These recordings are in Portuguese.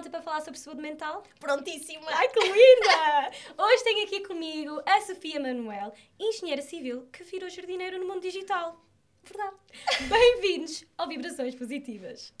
pronta para falar sobre saúde mental? Prontíssima! Ai, que linda! Hoje tenho aqui comigo a Sofia Manuel, engenheira civil que virou jardineira no mundo digital. Verdade. Bem-vindos ao Vibrações Positivas.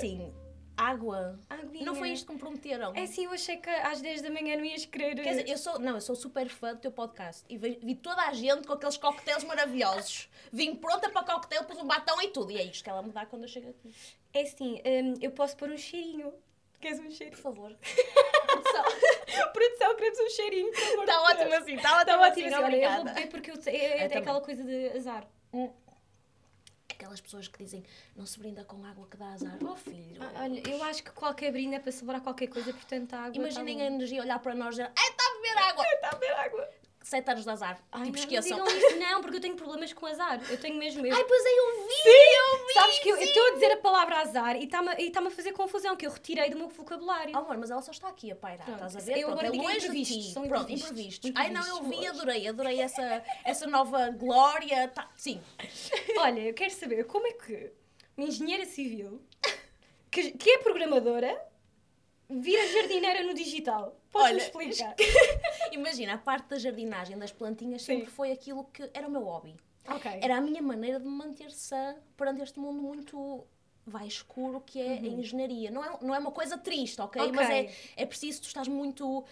Assim, água. Aguinha. Não foi isto que me prometeram. É assim, eu achei que às 10 da manhã não ias querer. Quer dizer, eu sou, não, eu sou super fã do teu podcast e vi, vi toda a gente com aqueles coquetéis maravilhosos. Vim pronta para coquetel, pus um batom e tudo. E é isto que ela me dá quando eu chego aqui. É assim, hum, eu posso pôr um cheirinho. Queres um Por cheirinho? favor. Produção, queremos um cheirinho, por. Está ótimo assim, está ótimo Está assim, ótimo assim. Olha, eu vou obrigada. beber porque eu, é, é aquela coisa de azar. Aquelas pessoas que dizem, não se brinda com água que dá azar. Oh filho. Ah, Olha, eu acho que qualquer brinde é para celebrar qualquer coisa, portanto a água. Imaginem tá a energia olhar para nós e dizer, ai, está a beber água. Está a beber água. Sete anos de azar. Ai, tipo, não, esqueçam. não digam isso, não, porque eu tenho problemas com azar. Eu tenho mesmo eu. Ai, pois é, eu vi, eu vi. Sabes que eu sim. estou a dizer a palavra azar e está-me tá a fazer confusão, que eu retirei do meu vocabulário. Oh, amor, mas ela só está aqui a pairar, Pronto, estás a ver? eu Pronto, agora é longe de imprevistos, ti. são Pronto, imprevistos. Ai não, eu vi, adorei, adorei essa, essa nova glória. Tá, sim. Olha, eu quero saber como é que uma engenheira civil, que, que é programadora, vira jardineira no digital. Olha, explicar? Imagina, a parte da jardinagem das plantinhas Sim. sempre foi aquilo que era o meu hobby. Ok. Era a minha maneira de me manter sã perante este mundo muito vai escuro que é a engenharia. Não é, não é uma coisa triste, ok? Uhum. Ok. Mas é, é preciso, tu estás muito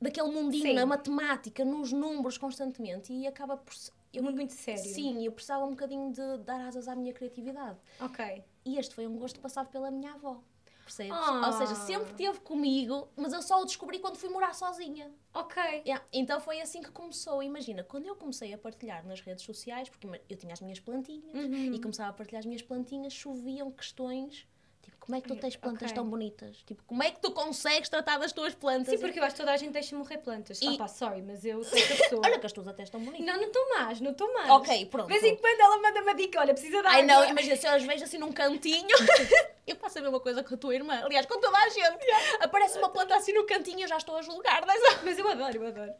daquele mundinho, Sim. na matemática, nos números constantemente e acaba por... Eu muito, muito sério. Sim, eu precisava um bocadinho de dar asas à minha criatividade. Ok. E este foi um gosto passado pela minha avó. Percebes? Ah. Ou seja, sempre esteve comigo, mas eu só o descobri quando fui morar sozinha. Ok. Yeah, Então foi assim que começou. Imagina, quando eu comecei a partilhar nas redes sociais, porque eu tinha as minhas plantinhas Uhum. e começava a partilhar as minhas plantinhas, choviam questões. Tipo, como é que tu tens plantas ok. tão bonitas? Tipo, como é que tu consegues tratar das tuas plantas? Sim, porque eu acho que toda a gente deixa morrer plantas. E- Ah pá, sorry, mas eu sou essa pessoa. Olha que as tuas até estão bonitas. Não, não estou mais, não estou mais. Ok, pronto. De vez em quando ela manda uma dica, olha, precisa dar Ai não, imagina, se eu as vejo assim num cantinho, eu faço a mesma coisa com a tua irmã. Aliás, com toda a gente. Aparece uma planta assim no cantinho, eu já estou a julgar. dessa- Mas eu adoro, eu adoro.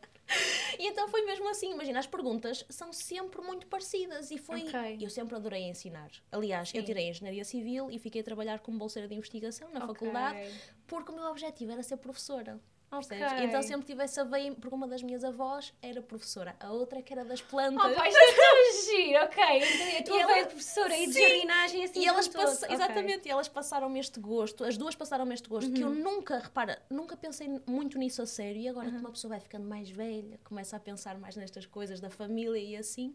E então foi mesmo assim, imagina, as perguntas são sempre muito parecidas e foi. Ok. Eu sempre adorei ensinar. Aliás, eu Sim. tirei Engenharia Civil e fiquei a trabalhar como bolseira de investigação na Ok. faculdade, porque o meu objetivo era ser professora. Ok. percebes? Então sempre tive essa veia, porque uma das minhas avós era professora, a outra que era das plantas. Oh, pá, isto é tão giro, ok. Então a tua ela- veia de professora e de Sim. jardinagem assim E elas pass- Ok. exatamente, e elas passaram-me este gosto, as duas passaram-me este gosto, que eu Uhum. nunca, repara, nunca pensei muito nisso a sério, e agora que uma pessoa vai ficando mais velha, começa a pensar mais nestas coisas da família e assim,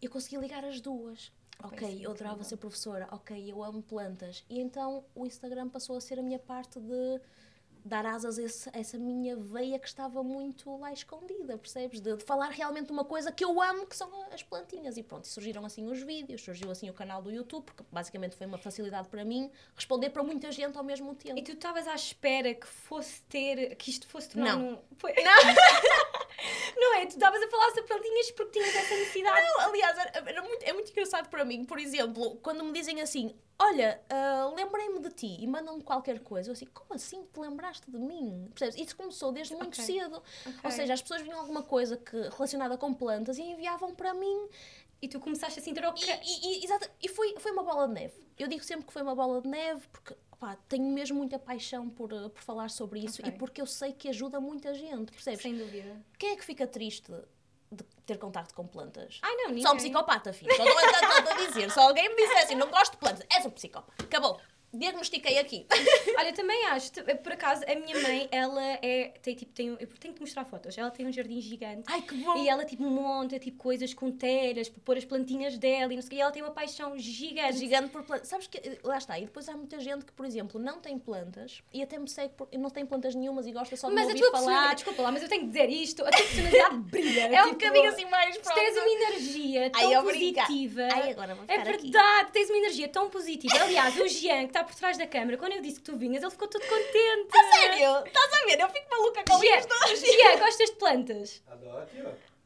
eu consegui ligar as duas. Ok, eu adorava ser professora, ok, eu amo plantas. E então o Instagram passou a ser a minha parte de dar asas a esse- essa minha veia que estava muito lá escondida, percebes? De, de falar realmente uma coisa que eu amo, que são as plantinhas. E pronto, surgiram assim os vídeos, surgiu assim o canal do YouTube, porque basicamente foi uma facilidade para mim responder para muita gente ao mesmo tempo. E tu estavas à espera que fosse ter, que isto fosse tornar Não. um... Foi- Não é? Tu estavas a falar sobre plantinhas porque tinhas essa necessidade. Não, aliás, era, era muito, é muito engraçado para mim, por exemplo, quando me dizem assim: Olha, ah, lembrei-me de ti e mandam-me qualquer coisa, eu assim, como assim te lembraste de mim? Percebes? Isso começou desde muito Ok. cedo. Ok. Ou seja, as pessoas vinham alguma coisa que, relacionada com plantas e enviavam para mim E tu começaste a sentir. E, exato, e foi, foi uma bola de neve. Eu digo sempre que foi uma bola de neve porque pá, tenho mesmo muita paixão por, por falar sobre isso Ok. e porque eu sei que ajuda muita gente, percebes? Sem dúvida. Quem é que fica triste de ter contacto com plantas? Ai não, ninguém. Só um psicopata, filho. Só estou a- dizer. Se alguém me disser assim, não gosto de plantas, és um psicopata. Acabou. Diagnostiquei aqui. Olha, também acho, por acaso, a minha mãe, ela é, tem tipo, tem, um- eu tenho que mostrar fotos, ela tem um jardim gigante. Ai, que bom. E ela tipo monta tipo coisas com telhas para pôr as plantinhas dela e não sei o quê. E ela tem uma paixão É gigante. gigante por plantas. Sabes que, eh, lá está, e depois há muita gente que, por exemplo, não tem plantas e até me segue por, não tem plantas nenhumas e gosta só de Mas me ouvir falar. desculpa lá, mas eu tenho que dizer isto, a tua personalidade brilha. É um tipo, bocadinho assim mais pronto. tens uma energia tão Ai, positiva. Ai, agora vou É ficar aqui. verdade, tens uma energia tão positiva. Aliás, o Jean, que está por trás da câmara, quando eu disse que tu vinhas, ele ficou todo contente. A sério? Estás a ver? Eu fico maluca com Jean, isto. Jean, gostas de plantas? Adoro aqui,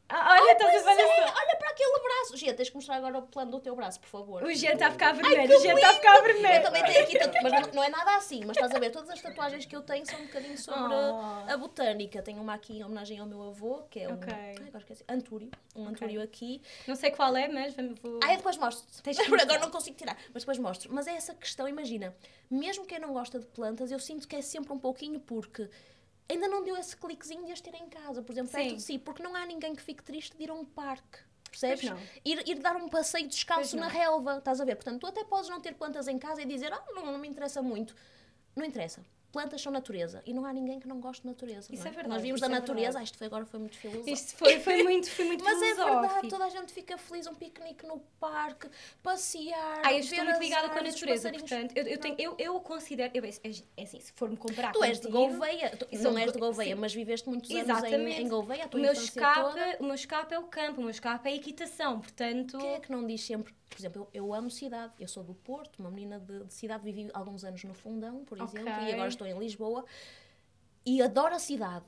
Ah, olha, estás a é, olha para aquele braço. Gia, tens que mostrar agora o plano do teu braço, por favor. O Jean está a ficar vermelho, o Jean está a ficar Eu vermelho. também tenho aqui, tatu- mas não, não é nada assim. Mas estás a ver, todas as tatuagens que eu tenho são um bocadinho sobre Oh. a botânica. Tenho uma aqui em homenagem ao meu avô, que é um Ok. ai, agora esqueci, antúrio. Um antúrio aqui. Não sei qual é, mas vou... Ah, eu depois mostro. Tens que Por agora não consigo tirar, mas depois mostro. Mas é essa questão, imagina, mesmo quem não gosta de plantas, eu sinto que é sempre um pouquinho porque ainda não deu esse cliquezinho de as ter em casa, por exemplo, perto Sim. de si, porque não há ninguém que fique triste de ir a um parque. Percebes? Ir, ir dar um passeio descalço na relva, estás a ver? Portanto, tu até podes não ter plantas em casa e dizer, ah, não, não me interessa muito. Não interessa. Plantas são natureza e não há ninguém que não goste de natureza. Isso não é verdade, Nós vimos da é natureza, ah, isto foi agora foi muito filosófico. Isto foi, foi muito, foi muito Mas é filosófico. verdade, toda a gente fica feliz, um piquenique no parque, passear. Ah, eu estou muito ligada com a natureza, portanto, eu, eu, tenho, eu, eu considero, eu, é, é assim, se for-me comparar Tu és de Gouveia, tu, eu não és de go- Gouveia, sim. mas viveste muitos anos em, Exatamente. em Gouveia, a o tua meu, infância escape, toda. o meu escape é o campo, o meu escape é a equitação, portanto... Quem é que não diz sempre, por exemplo, eu, eu amo cidade, eu sou do Porto, uma menina de, de cidade, vivi alguns anos no Fundão, por Ok. exemplo, e agora estou em Lisboa, e adoro a cidade,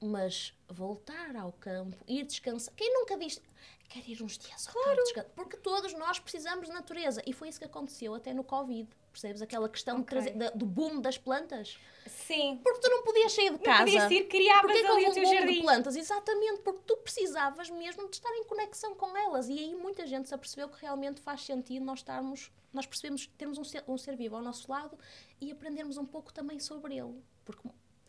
mas voltar ao campo, ir descansar, quem nunca diz, quer ir uns dias ao campo descansar, porque todos nós precisamos de natureza, e foi isso que aconteceu até no Covid, percebes? Aquela questão de Ok. trazer- da- do boom das plantas, Sim. porque tu não podias sair de Não casa. podias ir, criavas Porquê que ali houve o teu boom de jardim. plantas? Exatamente, porque tu precisavas mesmo de estar em conexão com elas. E aí muita gente se apercebeu que realmente faz sentido nós estarmos, nós percebemos, termos um ser, um ser vivo ao nosso lado e aprendermos um pouco também sobre ele. Porque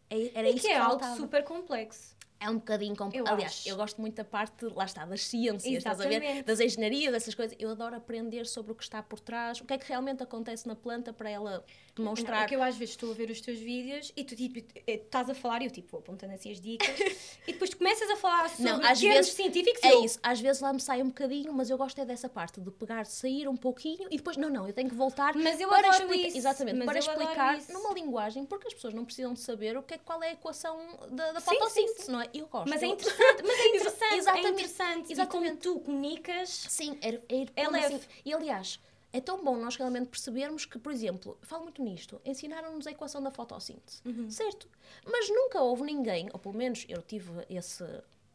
é- era E isso que que, é algo faltava. super complexo. É um bocadinho complexo. Aliás, acho. eu gosto muito da parte, lá está, das ciências, estás a ver? Exatamente. Das engenharias, dessas coisas. Eu adoro aprender sobre o que está por trás, o que é que realmente acontece na planta para ela Não, demonstrar. é que eu às vezes estou a ver os teus vídeos e tu tipo, eh, estás a falar e eu tipo vou apontando assim as dicas e depois começas a falar sobre Não, às vezes científicos É eu, isso, às vezes lá me sai um bocadinho, mas eu gosto é dessa parte de pegar, sair um pouquinho e depois, não, não, eu tenho que voltar Mas eu para explicar, isso, exatamente, mas para explicar numa linguagem, porque as pessoas não precisam de saber o que é, qual é a equação da, da fotossíntese, não é? Eu gosto. mas é interessante, mas é interessante, Exatamente, é interessante. exatamente. E como tu comunicas, Sim, é, é, É leve. assim. E aliás, é tão bom nós realmente percebermos que, por exemplo, falo muito nisto, ensinaram-nos a equação da fotossíntese, Uhum. certo? Mas nunca houve ninguém, ou pelo menos eu tive esse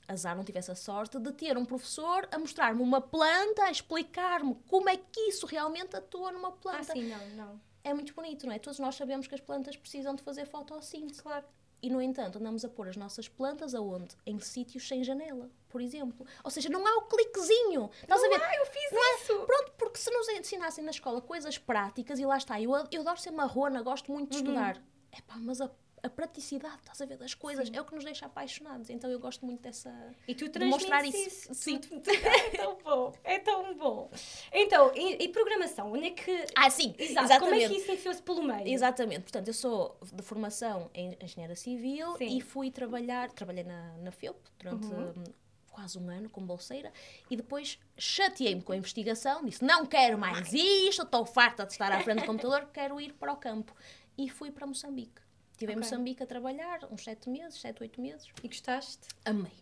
azar, não tive essa sorte, de ter um professor a mostrar-me uma planta, a explicar-me como é que isso realmente atua numa ah planta. sim, não, não. É muito bonito, não é? Todos nós sabemos que as plantas precisam de fazer fotossíntese. Claro. E, no entanto, andamos a pôr as nossas plantas aonde? Em sítios sem janela, por exemplo. Ou seja, não há o cliquezinho. Estás a ver? Ah, eu fiz Não é? isso. Pronto, porque se nos ensinassem na escola coisas práticas, e lá está, eu, eu adoro ser marrona, gosto muito de estudar. Epá, mas a, a praticidade, estás a ver, das coisas, é o que nos deixa apaixonados. Então eu gosto muito dessa... E tu de mostrar isso. isso. Sim. É tão bom, é tão bom. Então, e, e programação, onde é que... Ah, sim, Exato, exatamente. como é que isso enfiou-se pelo meio? Exatamente, portanto, eu sou de formação em engenheira civil Sim. e fui trabalhar, trabalhei na, na FEUP durante Uhum. Quase um ano como bolseira e depois chateei-me com a investigação, disse não quero mais isto, estou farta de estar à frente do computador, quero ir para o campo. E fui para Moçambique. Estive em Ok. Moçambique a trabalhar uns sete meses, sete, oito meses. E gostaste? Amei.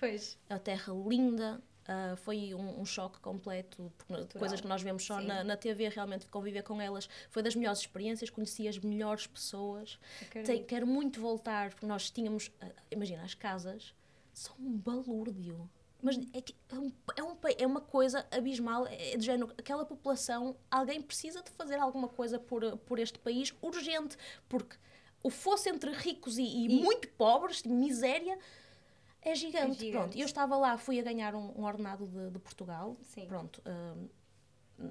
Pois. A terra linda, ah, foi um, um choque completo, coisas que nós vemos só na, na TV, realmente conviver com elas foi das melhores experiências, conheci as melhores pessoas. Tem- quero muito voltar, porque nós tínhamos, ah, imagina, as casas são um balúrdio. Mas é, que é, um, é, um é uma coisa abismal, é de género, aquela população, alguém precisa de fazer alguma coisa por, por este país urgente, porque o fosse entre ricos e, e E- muito pobres, de miséria, é gigante. gigante. Pronto, eu estava lá, fui a ganhar um, um ordenado de, de Portugal. Sim. Pronto, hum,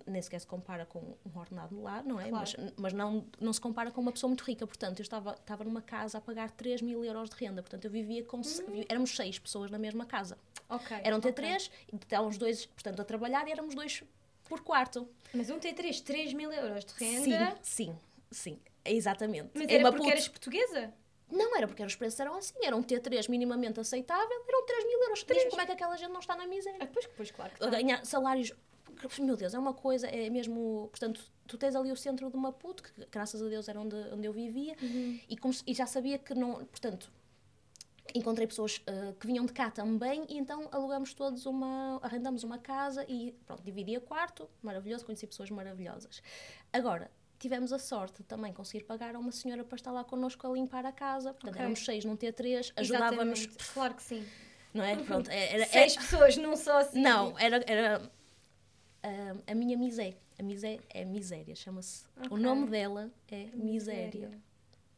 nem sequer se compara com um ordenado lá, não é? Claro. Mas, mas não, não se compara com uma pessoa muito rica. Portanto, eu estava, estava numa casa a pagar 3 mil euros de renda. Portanto, eu vivia com. Hum. Éramos seis pessoas na mesma casa. Ok. Eram ok. T3, e estávamos dois, portanto, a trabalhar e éramos dois por quarto. Mas um T3, 3 mil euros de renda. Sim, sim, sim. Exatamente. Mas Em era Maputo- porque eras portuguesa? Não, era porque os preços eram assim. Era um T3 minimamente aceitável, eram 3 mil euros. Diz-me como é que aquela gente não está na miséria. Ah, pois, pois, claro que a tá. ganhar salários. Meu Deus, é uma coisa, é mesmo. Portanto, tu tens ali o centro de Maputo, que graças a Deus era onde, onde eu vivia, e, como se- e já sabia que não. Portanto, encontrei pessoas eh, que vinham de cá também, e então alugamos todos uma. arrendamos uma casa e pronto, dividia quarto, maravilhoso, conheci pessoas maravilhosas. Agora. Tivemos a sorte de também conseguir pagar a uma senhora para estar lá connosco a limpar a casa. Portanto, Ok. éramos seis num T3, ajudava-nos Exatamente, Claro que sim. não é? Pronto, é- era, Seis é- pessoas num só sítio. não, era, era a minha misé. A misé é miséria, chama-se. O Ok. nome dela é miséria.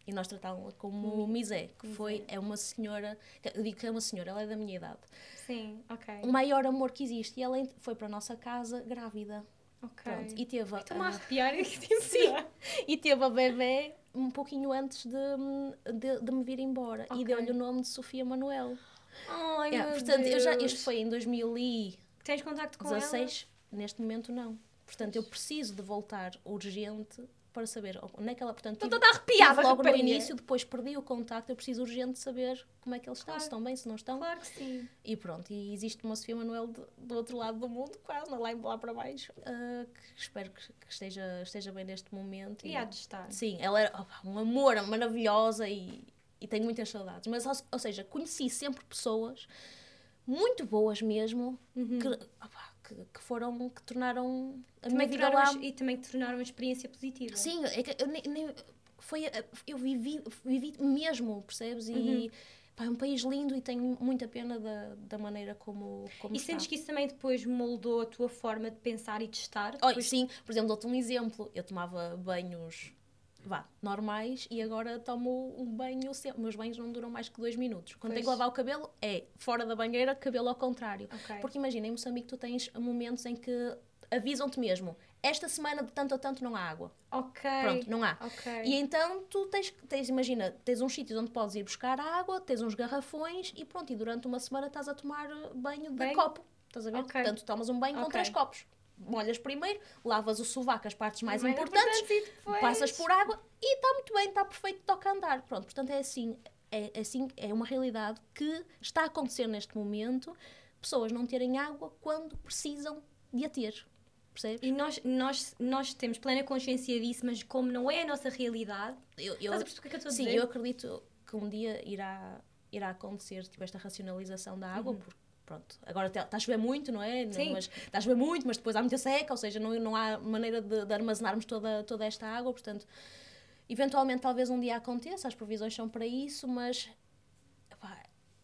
E nós tratávamos-la como Mi- misé, que foi, é uma senhora, eu digo que é uma senhora, ela é da minha idade. Sim, ok. O maior amor que existe. E ela foi para a nossa casa grávida. Ok. Pronto, e teve, a- Estou-me a arrepiar. Sim. Sim. e teve a bebê um pouquinho antes de, de, de me vir embora. Ok. E deu-lhe o nome de Sofia Manuel. Ai, Yeah, meu portanto, eu já, Deus. isto foi em 2016, Tens contacto com ela? Neste momento não. Portanto, eu preciso de voltar urgente para saber onde é que ela. Portanto, Estou tive- toda arrepiada, logo no início, depois perdi o contacto. Eu preciso urgente de saber como é que eles estão, Claro. se estão bem, se não estão. Claro que sim. E pronto, e existe uma Sofia Manuel do, do outro lado do mundo, quase, lá, lá para baixo, ah, que espero que, que esteja, esteja bem neste momento. E há de estar. Sim, ela era um amor, maravilhosa e, e tenho muitas saudades. Mas, ou, ou seja, conheci sempre pessoas muito boas mesmo, Uhum. que, que, que foram, que tornaram a Também minha vida lá... E também te tornaram uma experiência positiva. Sim, é que eu nem, nem- foi, eu vivi, vivi mesmo, percebes? E Uhum. é um país lindo e tenho muita pena da, da maneira como, como E está. sentes que isso também depois moldou a tua forma de pensar e de estar? Depois- sim, por exemplo, dou-te um exemplo. Eu tomava banhos, vá, normais e agora tomo um banho. Meus banhos não duram mais que dois minutos. Quando tenho que Pois. lavar o cabelo, é fora da banheira, cabelo ao contrário. Ok. Porque imagina, em Moçambique tu tens momentos em que avisam-te mesmo, esta semana de tanto a tanto não há água. Ok. Pronto, não há. Ok. E então tu tens, tens, imagina, tens uns sítios onde podes ir buscar água, tens uns garrafões e pronto, e durante uma semana estás a tomar eh, banho de Banho? copo. Estás a ver? Ok. Portanto, tomas um banho com Ok. três copos. Molhas primeiro, lavas o sovaco, as partes mais Mais importantes, depois- passas por água e está muito bem, está perfeito, toca a andar. Pronto, portanto é assim, é, é assim, é uma realidade que está a acontecer neste momento, pessoas não terem água quando precisam de a ter. Percebes? E nós, nós, nós temos plena consciência disso, mas como não é a nossa realidade, Eu, eu, estás a que eu estou a sim, dizer? eu acredito que um dia irá, irá acontecer tipo, esta racionalização da água, porque pronto, agora está a chover muito, não é? Sim. Mas está a chover muito, mas depois há muita seca, ou seja, não, não há maneira de, de armazenarmos toda, toda esta água, portanto, eventualmente talvez um dia aconteça, as previsões são para isso, mas epá,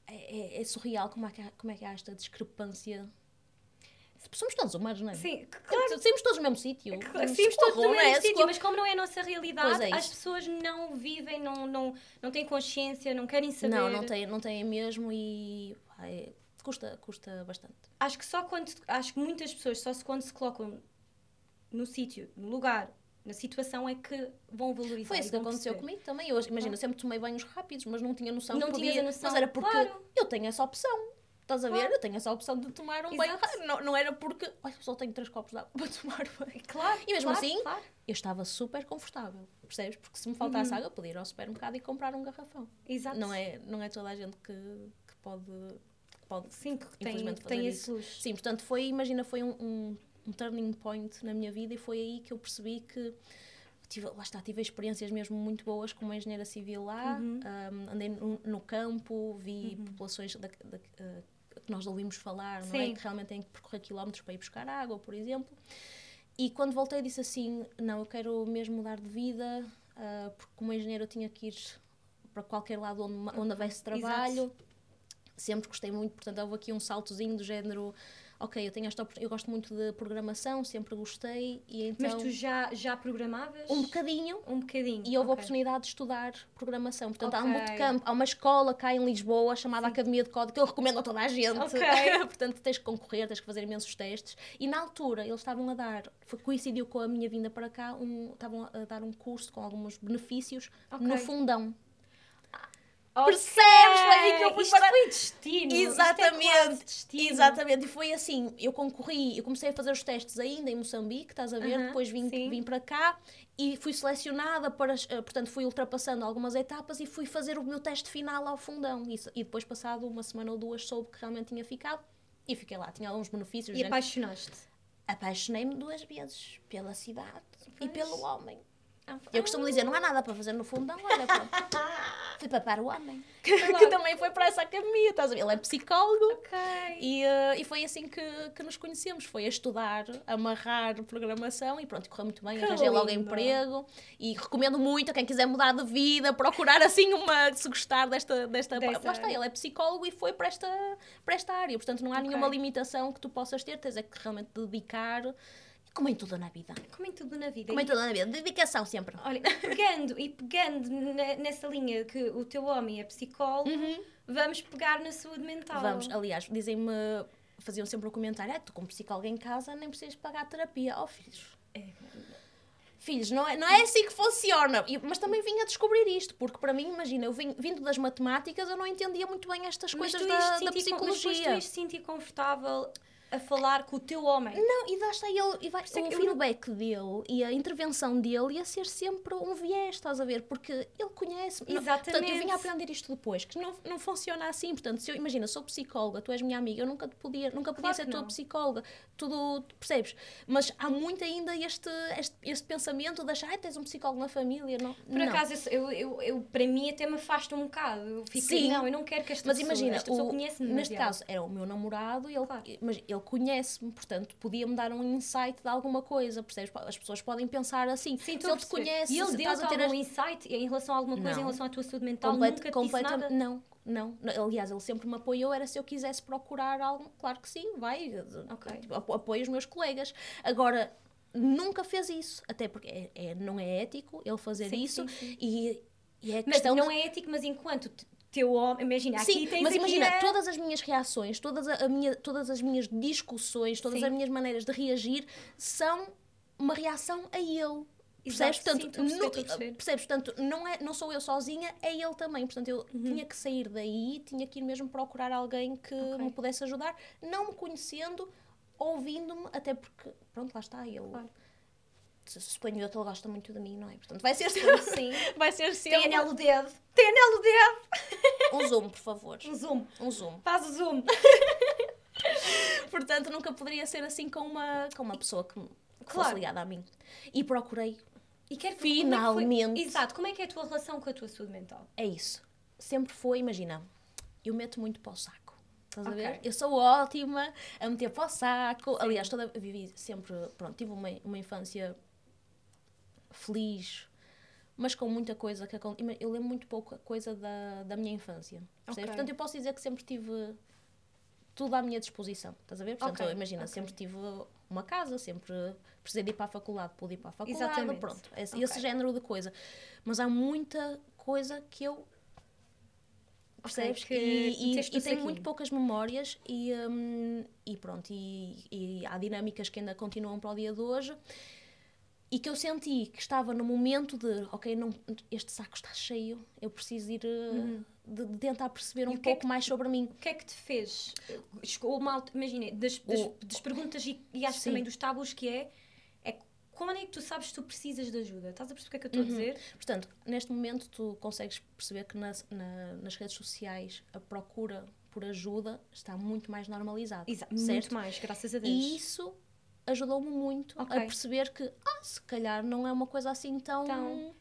é, é- é surreal como é, que há, como é que há esta discrepância. Somos todos humanos, não é? Sim, claro. Saímos todos do mesmo sítio. Sim, todos no Socorro, não é? mesmo sítio, mas como não é a nossa realidade, é as pessoas não vivem, não, não, não têm consciência, não querem saber. Não, não têm, não têm mesmo e pá, é- custa, custa bastante. Acho que só quando acho que muitas pessoas só se quando se colocam no sítio, no lugar, na situação é que vão valorizar. Foi isso que aconteceu perceber. comigo também. Eu, imagina, sempre tomei banhos rápidos, mas não tinha noção Não que podia. noção, Mas era porque claro. eu tenho essa opção. Estás a ver? Claro. Eu tenho essa opção de tomar um banho Exato. rápido. Não, não era porque, olha, só tenho três copos de água para tomar banho. Claro. E mesmo claro, assim, eu estava super confortável, percebes? Porque se me faltasse Uhum. água, eu podia ir ao supermercado e comprar um garrafão. Exato. Não é, não é toda a gente que, que pode, pode Sim, que tem, infelizmente, tem esse. Sim, portanto, foi, imagina, foi um, um, um turning point na minha vida e foi aí que eu percebi que tive, lá está, tive experiências mesmo muito boas como engenheira civil lá, Uhum. um, andei no, no campo, vi populações da, da- eh, que nós ouvimos falar, não é? Sim. Que realmente têm que percorrer quilómetros para ir buscar água, por exemplo. E quando voltei disse assim, não, eu quero mesmo mudar de vida, ah, porque como engenheira eu tinha que ir para qualquer lado onde, onde houvesse trabalho. Sempre gostei muito, portanto houve aqui um saltozinho do género, ok, eu tenho esta eu gosto muito de programação, sempre gostei e então Mas tu já, já programavas? um bocadinho Um bocadinho. e houve a ok. oportunidade de estudar programação. Portanto, há um bootcamp, há uma escola cá em Lisboa chamada Academia de Código que eu recomendo a toda a gente. Ok. Portanto, tens que concorrer, tens que fazer imensos testes. E na altura eles estavam a dar, foi- coincidiu com a minha vinda para cá, um, estavam a dar um curso com alguns benefícios no fundão. Ok. Percebes? Foi aí que eu fui Isto parar. foi destino. É Exatamente, destino. exatamente. E foi assim, eu concorri, eu comecei a fazer os testes ainda em Moçambique, estás a ver? Aham, Depois vim, sim. vim para cá e fui selecionada para, eh, portanto, fui ultrapassando algumas etapas e fui fazer o meu teste final ao fundão. E, e depois, passado uma semana ou duas, soube que realmente tinha ficado e fiquei lá. Tinha alguns benefícios. E apaixonaste. Apaixonei-me duas vezes pela cidade e Pois. pelo homem. Ah, Eu costumo dizer, não há nada para fazer no fundão, olha, pronto. Fui papar o homem. Claro. que também foi para essa academia, estás a ver? Ele é psicólogo. Ok. E, eh, e foi assim que, que nos conhecemos. Foi a estudar, amarrar programação e pronto, correu muito bem. Que Arranjei logo emprego e recomendo muito a quem quiser mudar de vida, procurar assim uma. se gostar desta. desta lá está, ele é psicólogo e foi para esta, para esta área. Portanto, não há Ok. nenhuma limitação que tu possas ter, tens é que realmente dedicar. Como em tudo na vida. Como em tudo na vida. Como em tudo na vida. Dedicação sempre. Olha, pegando e pegando ne- nessa linha que o teu homem é psicólogo, vamos pegar na saúde mental. Uhum. Vamos, aliás, dizem-me, faziam sempre o comentário: ah, tu como psicólogo em casa nem precisas pagar terapia. Oh, filhos. É. Filhos, não é, não é assim que funciona. Mas também vim a descobrir isto, porque para mim, imagina, eu vim, vindo das matemáticas, eu não entendia muito bem estas Mas coisas da, da sentir, mas depois tu psicologia. ias sentir confortável a falar com o teu homem. Não, e está ele, e vai, é o eu não- feedback dele e a intervenção dele ia ser sempre um viés, estás a ver? Porque ele conhece-me. Não- Portanto, eu Exatamente. vim a aprender isto depois, que não, não funciona assim. Portanto, se eu, imagina, sou psicóloga, tu és minha amiga, eu nunca te podia, nunca podia Claro ser tua psicóloga, tudo, tu percebes? Mas há muito ainda este, este, este pensamento de achar, ai, tens um psicólogo na família. Não, Por não. acaso, eu, eu, eu- para mim até me afasta um bocado. Eu fico, Sim. não, eu não quero que esta Mas pessoa, imagina, esta pessoa conhece-me neste caso era o meu namorado e ele, Claro. mas ele conhece-me, portanto podia-me dar um insight de alguma coisa, percebes? As pessoas podem pensar assim, Sim, se ele te conhece, E ele deu-te algum as- insight em relação a alguma coisa, Não. em relação à tua saúde mental? Complet- nunca completamente- nada? Não, não. Aliás, ele sempre me apoiou, era se eu quisesse procurar algo, claro que sim, vai, Ok. tipo, apo- apoio os meus colegas. Agora, nunca fez isso, até porque é, é- não é ético ele fazer Sim, isso sim, sim. E, e é Mas questão não é ético, mas enquanto teu homem... Imagina, aqui Sim, tens mas imagina, a- todas as minhas reações, todas, a, a minha, todas as minhas discussões, todas Sim. as minhas maneiras de reagir são uma reação a ele. Percebes? sim, Portanto, a perceber. percebes? Portanto, não, é, não sou eu sozinha, é ele também. Portanto, eu Uhum. tinha que sair daí, tinha que ir mesmo procurar alguém que Ok. me pudesse ajudar, não me conhecendo, ouvindo-me, até porque, pronto, lá está, ele. Claro. Se- Suponho eu que ele gosta muito de mim, não é? Portanto, vai ser Sim. vai ser sempre Tem anel no dedo. Tem anel no dedo. um zoom, por favor. Um zoom. Um zoom. Faz o zoom. Portanto, nunca poderia ser assim com uma, com uma pessoa que, que Claro. fosse ligada a mim. E procurei. E quero Finalmente. É que. Exato. Como é que é a tua relação com a tua saúde mental? É isso. Sempre foi, imagina, eu meto muito para o saco. Estás a Ok. ver? Eu sou ótima a meter para o saco. Aliás, toda, vivi sempre, pronto, tive uma, uma infância feliz, mas com muita coisa que aconteceu. Eu lembro muito pouca coisa da, da minha infância. percebes? Ok. Portanto, eu posso dizer que sempre tive tudo à minha disposição. Estás a ver? Portanto, Ok, imagina, ok. sempre tive uma casa, sempre precisei de ir para a faculdade, pude ir para a faculdade, Exatamente. pronto. Esse, esse género de coisa. Mas há muita coisa que eu percebes? que e, e, e tenho muito poucas memórias e, hum, e pronto, e, e há dinâmicas que ainda continuam para o dia de hoje e que eu senti que estava no momento de, ok, não, este saco está cheio, eu preciso ir uh, de, de tentar perceber Uhum. Um é pouco que- mais sobre mim. O que é que te fez? Altura, imagina, das, das, O- das perguntas e, e acho Sim. também dos tabus que é, é quando é que tu sabes que tu precisas de ajuda? Estás a perceber o que é que eu estou a dizer? Portanto, neste momento tu consegues perceber que nas, na- nas redes sociais a procura por ajuda está muito mais normalizada. Exato, muito mais, graças a Deus. E isso ajudou-me muito Ok. a perceber que, ah, se calhar não é uma coisa assim tão. Tão-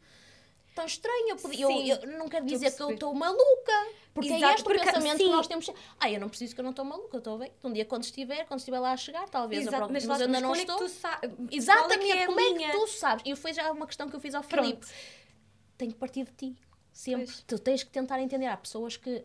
tão estranha. Eu, eu, eu não quero dizer que eu estou maluca. Porque é Exato, este o porque- pensamento sim. que nós temos. Ah, eu não preciso que eu não estou maluca, eu estou bem. Um dia quando estiver, quando estiver lá a chegar, talvez eu Exato, procure, mas, mas, eu ainda não estou. é que tu sabes? Exatamente, como é que linha? tu sabes? E foi já uma questão que eu fiz ao Pronto. Filipe. Tem que partir de ti. Sempre. Pois. Tu tens que tentar entender. Há pessoas que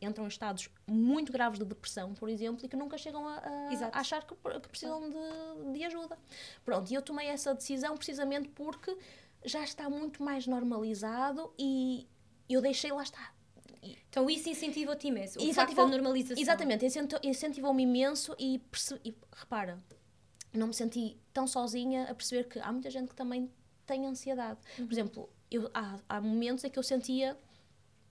entram em estados muito graves de depressão, por exemplo, e que nunca chegam a, a- achar que, que precisam de, de ajuda. Pronto, e eu tomei essa decisão precisamente porque já está muito mais normalizado e eu deixei lá estar. Então isso incentiva-te imenso. O Incentivou- da normalização. Exatamente, incentivou-me imenso e, perce- e repara, não me senti tão sozinha a perceber que há muita gente que também tem ansiedade. Uhum. Por exemplo, eu, há, há momentos em que eu sentia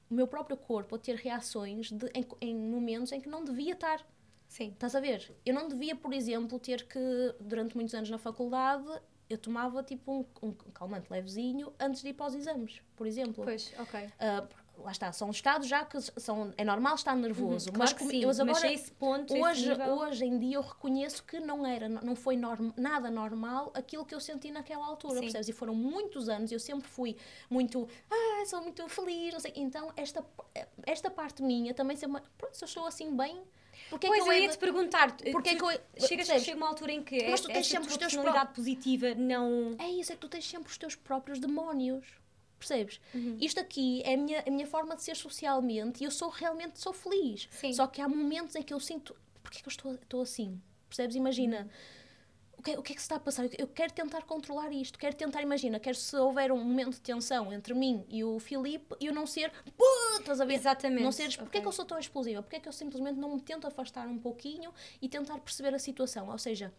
o meu próprio corpo a ter reações de- em, em momentos em que não devia estar. Sim. Estás a ver? Eu não devia, por exemplo, ter que, durante muitos anos na faculdade, eu tomava tipo um, um calmante levezinho antes de ir para os exames, por exemplo. Pois, ok. Ah, lá está, são estados já que são, é normal estar nervoso, Uhum, mas, claro sim, eu mas agora, a esse ponto, esse hoje, nível- hoje em dia eu reconheço que não era, não foi norm, nada normal aquilo que eu senti naquela altura, Sim. percebes? E foram muitos anos, eu sempre fui muito, ah, sou muito feliz, não sei. Então, esta, esta parte minha também uma. Pronto, se eu estou assim bem. Porque Pois é eu eu ia te perguntar, Porque é tu eu- chegas, percebes? chega uma altura em que Mas tu tens essa sempre tua os teus personalidade positiva não... É isso, é que tu tens sempre os teus próprios demónios. Percebes? Uhum. Isto aqui é a minha, a minha forma de ser socialmente e eu sou realmente sou feliz. Sim. Só que há momentos em que eu sinto, porquê que eu estou, estou assim? Percebes? Imagina, Uhum. o, que, é- o que é que se está a passar? Eu, quero tentar controlar isto, quero tentar, imagina, quero se houver um momento de tensão entre mim e o Filipe, eu não ser, estás a ver? Exatamente. Não seres, porquê é que eu sou tão explosiva? Porquê é que eu simplesmente não me tento afastar um pouquinho e tentar perceber a situação? Ou seja,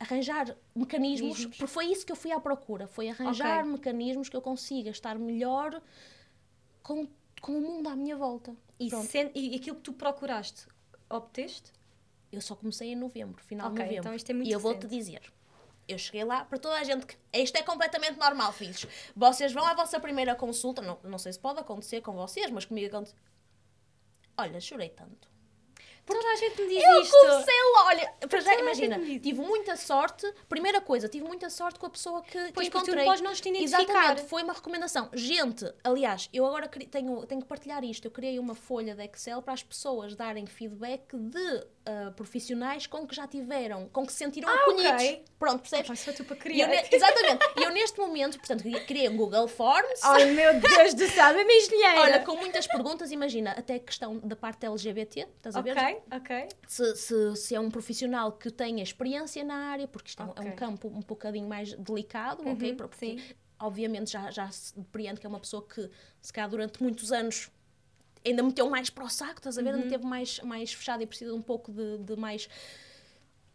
arranjar mecanismos, Mecanismos. porque foi isso que eu fui à procura, foi arranjar Ok. mecanismos que eu consiga estar melhor com, com o mundo à minha volta. E, sen- e aquilo que tu procuraste, obteste? Eu só comecei em novembro, final Ok, de novembro. então isto é muito e eu vou-te dizer, eu cheguei lá, para toda a gente, que isto é completamente normal, filhos. Vocês vão à vossa primeira consulta, não, não sei se pode acontecer com vocês, mas comigo aconteceu. Olha, chorei tanto. Toda a gente me diz Eu isto. comecei lá, olha, para já imagina, tive muita sorte, primeira coisa, tive muita sorte com a pessoa que, que Pois, porque tu encontrei. podes não te identificar. Exatamente, foi uma recomendação. Gente, aliás, eu agora tenho, tenho que partilhar isto, eu criei uma folha de Excel para as pessoas darem feedback de ah, profissionais com que já tiveram, com que se sentiram Ah, acolhidos. ok. Pronto, percebes? Pá, só tu para eu criar. exatamente, e eu neste momento, portanto, criei- um Google Forms, Ai meu Deus do céu, é minha engenheira. olha, com muitas perguntas, imagina, até a questão da parte LGBT, estás a ver? Ok, ok. se, se, se é um profissional que tenha experiência na área, porque isto é um- é um Ok. campo um bocadinho mais delicado, ok? Uhum, Porque, sim. obviamente, já, já se depreende que é uma pessoa que, se calhar, durante muitos anos ainda meteu mais para o saco, estás a ver? Uhum. Ainda teve mais, mais fechado e precisa de um pouco de, de mais.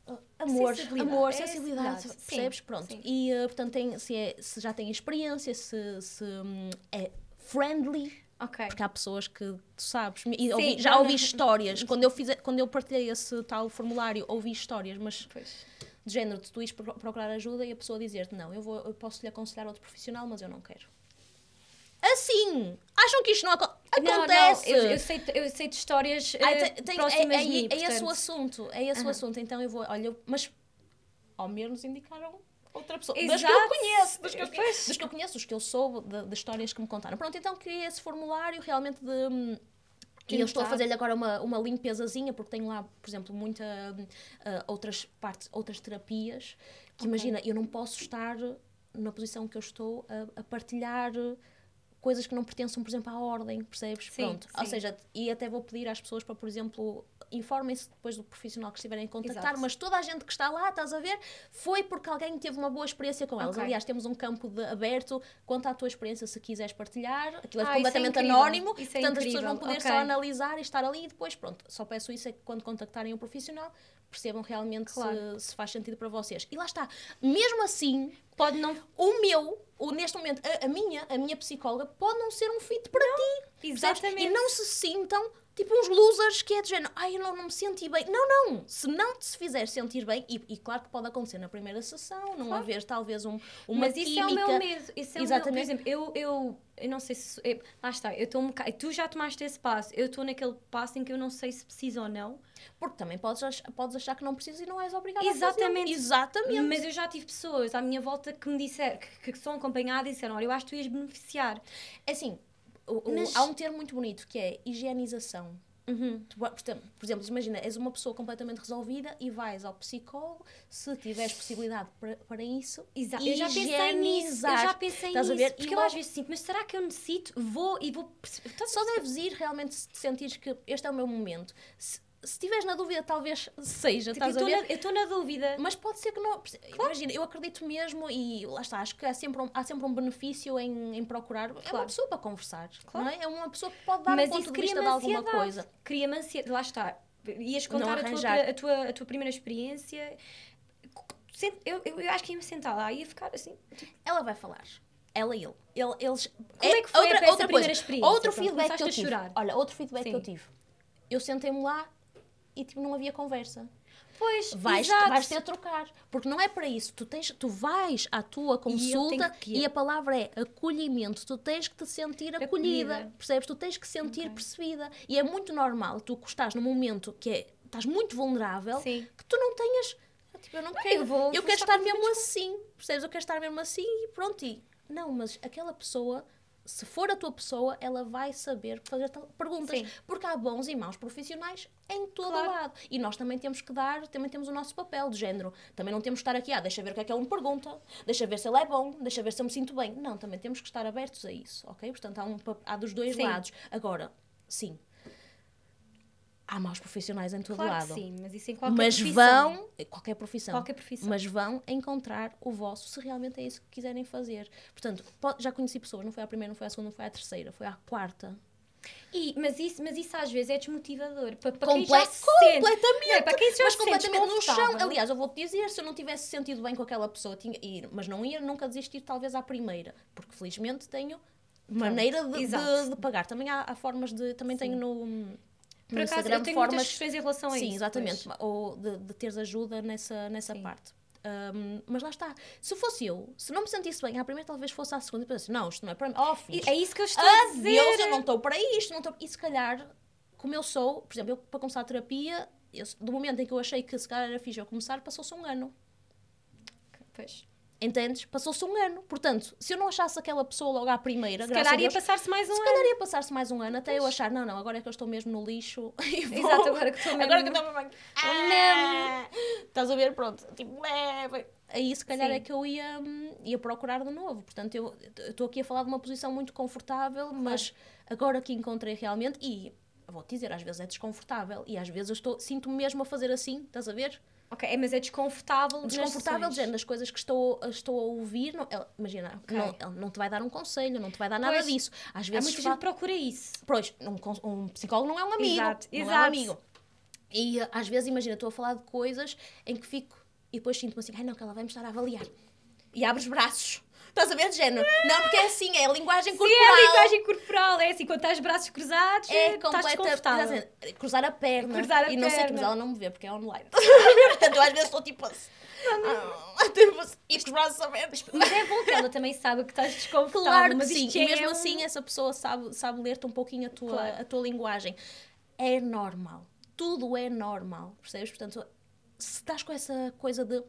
uh, Amor, Sensibilidade. amor, É sensibilidade, sensibilidade. percebes? Sim, Pronto. sim. E, uh, portanto, tem, se, é- se já tem experiência, se, se hum, é friendly, Ok. porque há pessoas que tu sabes, e Sim, ouvi- já ouvi histórias. Quando eu, fiz, quando eu partilhei esse tal formulário, ouvi histórias, mas Pois. de género, de tu ires pro- procurar ajuda e a pessoa dizer-te: Não, eu, vou, eu posso lhe aconselhar outro profissional, mas eu não quero. Assim! Acham que isto não aco- Não, acontece? Não, eu, eu, sei, eu sei de histórias Ai, eh, tem- tem- próximas é, de mim, é, é esse o assunto, é esse o Aham. assunto. Então eu vou, olha, mas ao menos indicaram outra pessoa. Das que eu Exato. conheço, das que eu, Pois. conheço, das que eu conheço, dos que eu soube, de, de histórias que me contaram. Pronto, então criei esse formulário realmente de. hum, E eu estou a fazer-lhe agora uma, uma limpezazinha, porque tenho lá, por exemplo, muita ah, outras partes, outras terapias, que Ok. imagina, eu não posso estar na posição que eu estou a, a partilhar coisas que não pertençam, por exemplo, à ordem, percebes? Sim, Pronto. Ou sim. seja, e até vou pedir às pessoas para, por exemplo, informem-se depois do profissional que estiverem a contactar, Exato. mas toda a gente que está lá, estás a ver, foi porque alguém teve uma boa experiência com elas. Ok. Aliás, temos um campo de aberto, conta a tua experiência se quiseres partilhar, aquilo é Ah, é completamente incrível. anónimo, Isso é portanto as pessoas vão poder Ok. só analisar e estar ali e depois, pronto, só peço isso é que quando contactarem um profissional percebam realmente se- Claro. se, faz sentido para vocês. E lá está, mesmo assim, Pode não. o meu, o, neste momento, a, a minha, a minha psicóloga pode não ser um fit para ti. percebes? Exatamente. E não se sintam tipo uns losers que é de género, ai, eu não, não me senti bem. Não, não. Se não te se fizer sentir bem, e, e claro que pode acontecer na primeira sessão, não Claro. haver talvez um, uma Mas isso é o meu medo. Isso é o meu, por Exatamente. exemplo, eu, eu, eu não sei se. eu- lá está, eu estou um bocado. Tu já tomaste esse passo. Eu estou naquele passo em que eu não sei se preciso ou não. Porque também podes, ach- podes achar que não precisas e não és obrigada Exatamente. a fazer. Exatamente. Mas eu já tive pessoas à minha volta que me disseram, que, que são acompanhadas e disseram: Olha, eu acho que tu ias beneficiar. É assim, o- o- Mas- há um termo muito bonito que é higienização. Uhum. Tu, por exemplo- imagina, és uma pessoa completamente resolvida e vais ao psicólogo, se tiveres possibilidade para, para isso, Exa eu já pensei nisso. Eu já pensei Estás a nisso. ver? Porque eu às vezes sinto, mas será que eu necessito? Vou e vou. Estás a Só deves ir realmente se sentires que este é o meu momento. Se, se estiveres na dúvida, talvez seja, Tipo, eu estou na- na dúvida. Mas pode ser que não. Imagina, eu acredito mesmo e lá está, acho que há sempre um, há sempre um benefício em, em procurar. É uma Claro. pessoa para conversar, Claro. é? É uma pessoa que pode dar Mas um ponto de vista de alguma coisa. Cria-me ansiedade. Lá está. Ias contar a tua, a, tua, a tua primeira experiência. Eu, eu, eu acho que ia-me sentar lá e ia ficar assim. Ela vai falar. Ela e ele. ele eles, Como é que foi outra, outra primeira coisa. experiência? Outro Pronto, feedback que eu tive. Olha, outro feedback Sim. que eu tive. Eu sentei-me lá e tipo, não havia conversa. Pois, Vais, exato. vais ter a trocar. Porque não é para isso. Tu, tens, tu vais à tua consulta que- e, a palavra é acolhimento. Tu tens que te sentir acolhida. Acolhida. Percebes? Tu tens que sentir Ok. percebida. E é muito normal tu estás num momento que é, estás muito vulnerável Sim. que tu não tenhas. Tipo, eu não quero. eu vou- eu vou quero estar mesmo assim. Percebes? Eu quero estar mesmo assim e pronto. E, não, mas aquela pessoa se for a tua pessoa, ela vai saber fazer perguntas. Sim. Porque há bons e maus profissionais em todo Claro. lado. E nós também temos que dar, também temos o nosso papel de género. Também não temos que estar aqui, ah, deixa ver o que é que ele me pergunta, deixa ver se ele é bom, deixa ver se eu me sinto bem. Não, também temos que estar abertos a isso, ok? Portanto, há, um, há dos dois Sim. lados. Agora, sim, há maus profissionais em todo Claro lado. sim, mas isso em qualquer Mas profissão. vão, qualquer profissão, Qualquer profissão. mas vão encontrar o vosso se realmente é isso que quiserem fazer. Portanto, po- já conheci pessoas, não foi a primeira, não foi a segunda, não foi a terceira, foi a quarta. E, mas, isso, mas isso às vezes é desmotivador. Para, para Comple- quem já se sente. completamente, é, para quem já mas se completamente no chão. Aliás, eu vou-te dizer, se eu não tivesse sentido bem com aquela pessoa, tinha, ir, mas não ia nunca desistir talvez à primeira, porque felizmente tenho maneira de, de- de pagar. Também há, há formas de, também tenho no, no Por acaso, Instagram eu tenho formas muitas questões em relação a Sim, isso. exatamente. pois. Ou de, de teres ajuda nessa, nessa Sim. parte. Um, mas lá está. Se fosse eu, se não me sentisse bem à primeira, talvez fosse à segunda e pensasse, não, isto não é para mim. Oh. É isso que eu estou a dizer. Adeus, eu não estou para isto. Não estou... E se calhar, como eu sou, por exemplo, eu para começar a terapia, eu- do momento em que eu achei que se calhar era fixe eu começar, passou-se um ano. Pois. Entendes? Passou-se um ano. Portanto, se eu não achasse aquela pessoa logo à primeira, Se calhar ia passar-se mais um se ano. calhar ia passar-se mais um ano até eu achar, não, não, agora é que eu estou mesmo no lixo. Exato, agora que estou mesmo. Agora que eu estou mesmo. Ah, Estás a ver? Pronto. Tipo, leva. Aí se calhar Sim. é que eu ia, hum, ia procurar de novo. Portanto, eu estou aqui a falar de uma posição muito confortável, mas agora que encontrei realmente, e vou-te dizer, às vezes é desconfortável, e às vezes eu estou, sinto-me mesmo a fazer assim, estás a ver? Ok, é, mas é desconfortável. desconfortável de género, das coisas que estou, estou a ouvir, não, ela- imagina, Ok. não, ele não te vai dar um conselho, não te vai dar nada Pois, disso. Às Há vezes muita fa- gente procura isso. Pois, um, um psicólogo não é um amigo. Exato, não é um exato. amigo. E uh, às vezes, imagina, estou a falar de coisas em que fico e depois sinto-me assim, ai não, que ela vai me estar a avaliar. E abres braços. Estás a ver de género? Não, porque é assim, é a linguagem Sim, corporal. é a linguagem corporal. É assim, quando estás braços cruzados, É estás completa, desconfortável. exatamente, cruzar a perna. Cruzar a e não sei, perna. mas ela não me vê porque é online. Portanto, eu às vezes estou tipo assim. ah, tipo assim, e com os braços abertos. Mas é bom que ela também saiba que estás desconfortável. Claro que sim. isto E é mesmo um- assim, essa pessoa sabe, sabe ler-te um pouquinho a tua, Claro. a tua linguagem. É normal. Tudo é normal. Percebes? Portanto, se estás com essa coisa de.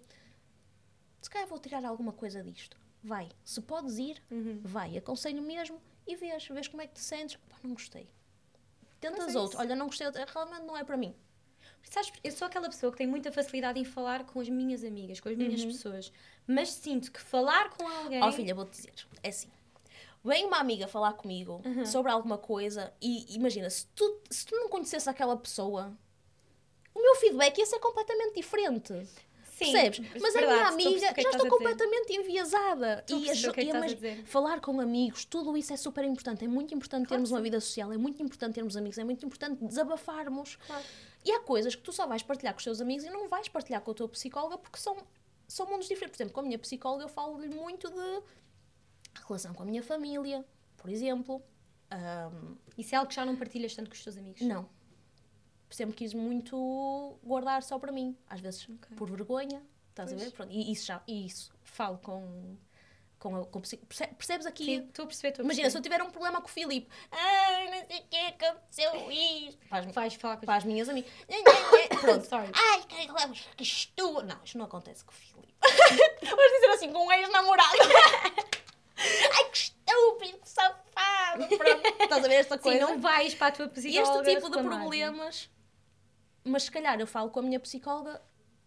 Se calhar vou tirar alguma coisa disto. Vai. Se podes ir, Uhum. vai. Aconselho mesmo e vês. Vês como é que te sentes. Pá, não gostei. Tentas é outro. Olha, não gostei. Realmente não é para mim. Sabes, eu sou aquela pessoa que tem muita facilidade em falar com as minhas amigas, com as minhas pessoas. Mas sinto que falar com alguém. Ó filha, vou-te dizer, é assim. Vem uma amiga falar comigo Uhum. sobre alguma coisa e imagina, se tu, se tu não conhecesse aquela pessoa, o meu feedback ia ser completamente diferente. Sim, Percebes? Mas a minha verdade, a amiga o que é já a dizer. completamente enviesada. A E, o que é e a dizer. falar com amigos, tudo isso é super importante. É muito importante termos que uma sim. vida social, é muito importante termos amigos, é muito importante desabafarmos. Claro. E há coisas que tu só vais partilhar com os teus amigos e não vais partilhar com a tua psicóloga porque são, são mundos diferentes. Por exemplo, com a minha psicóloga eu falo-lhe muito de relação com a minha família, por exemplo. Ahm, Isso é algo que já não partilhas tanto com os teus amigos. não. Sempre quis muito guardar só para mim. Às vezes por vergonha, estás a Pois. ver? Pronto, e isso já, e isso falo com, com, a, com Percebes aqui? Sim, estou a perceber. Estou a Imagina, se eu perceber. tiver um problema com o Filipe, ai, não sei o que aconteceu isto. Faz, Vais falar com as as minhas amigas. Pronto. Sorry. Ai, que, que estou. Não, isto não acontece com o Filipe. Vamos dizer assim, com um ex-namorado. Ai, que estúpido, que safado. Pronto. Estás a ver esta Sim, coisa? não vais para a tua psicóloga este tipo de problemas. Mas se calhar eu falo com a minha psicóloga,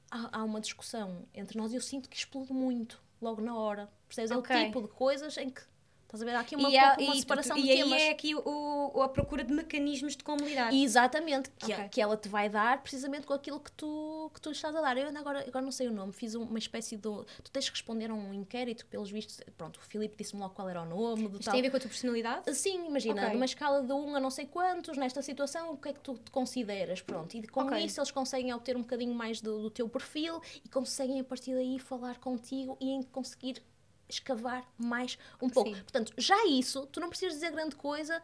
há, há uma discussão entre nós e eu sinto que explode muito, logo na hora. Percebes? É Ok. o tipo de coisas em que. Estás a ver? Há aqui uma, E, é- uma e separação e de aí temas. é aqui o, a procura de mecanismos de como lidar. E exatamente, que, Ok. que ela te vai dar precisamente com aquilo que tu, que tu lhe estás a dar. Eu ainda agora, agora não sei o nome, fiz um- uma espécie de. Tu tens que responder a um inquérito, pelos vistos. Pronto, o Filipe disse-me logo qual era o nome. Do Isto tal. tem a ver com a tua personalidade? Sim, imagina, Ok. numa escala de 1 a não sei quantos, nesta situação, o que é que tu te consideras? Pronto, e com Ok. isso eles conseguem obter um bocadinho mais do, do teu perfil e conseguem a partir daí falar contigo e em conseguir escavar mais um pouco. Sim. Portanto, já isso, tu não precisas dizer grande coisa,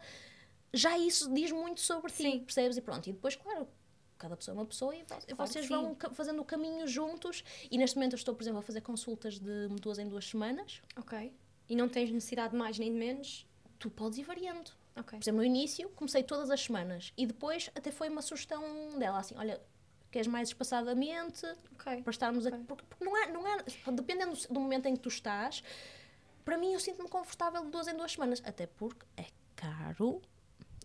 já isso diz muito sobre ti, Sim. percebes? E pronto, e depois, claro, cada pessoa é uma pessoa e Claro vocês vão fazendo o caminho juntos. E neste momento eu estou, por exemplo, a fazer consultas de duas em duas semanas. Ok. E não tens necessidade de mais nem de menos? Tu podes ir variando. Ok. Por exemplo, no início comecei todas as semanas e depois até foi uma sugestão dela, assim, olha, queres mais espaçadamente Ok. para estarmos aqui? Ok. Porque, porque não é, não é, dependendo do, momento em que tu estás, para mim eu sinto-me confortável de duas em duas semanas, até porque é caro.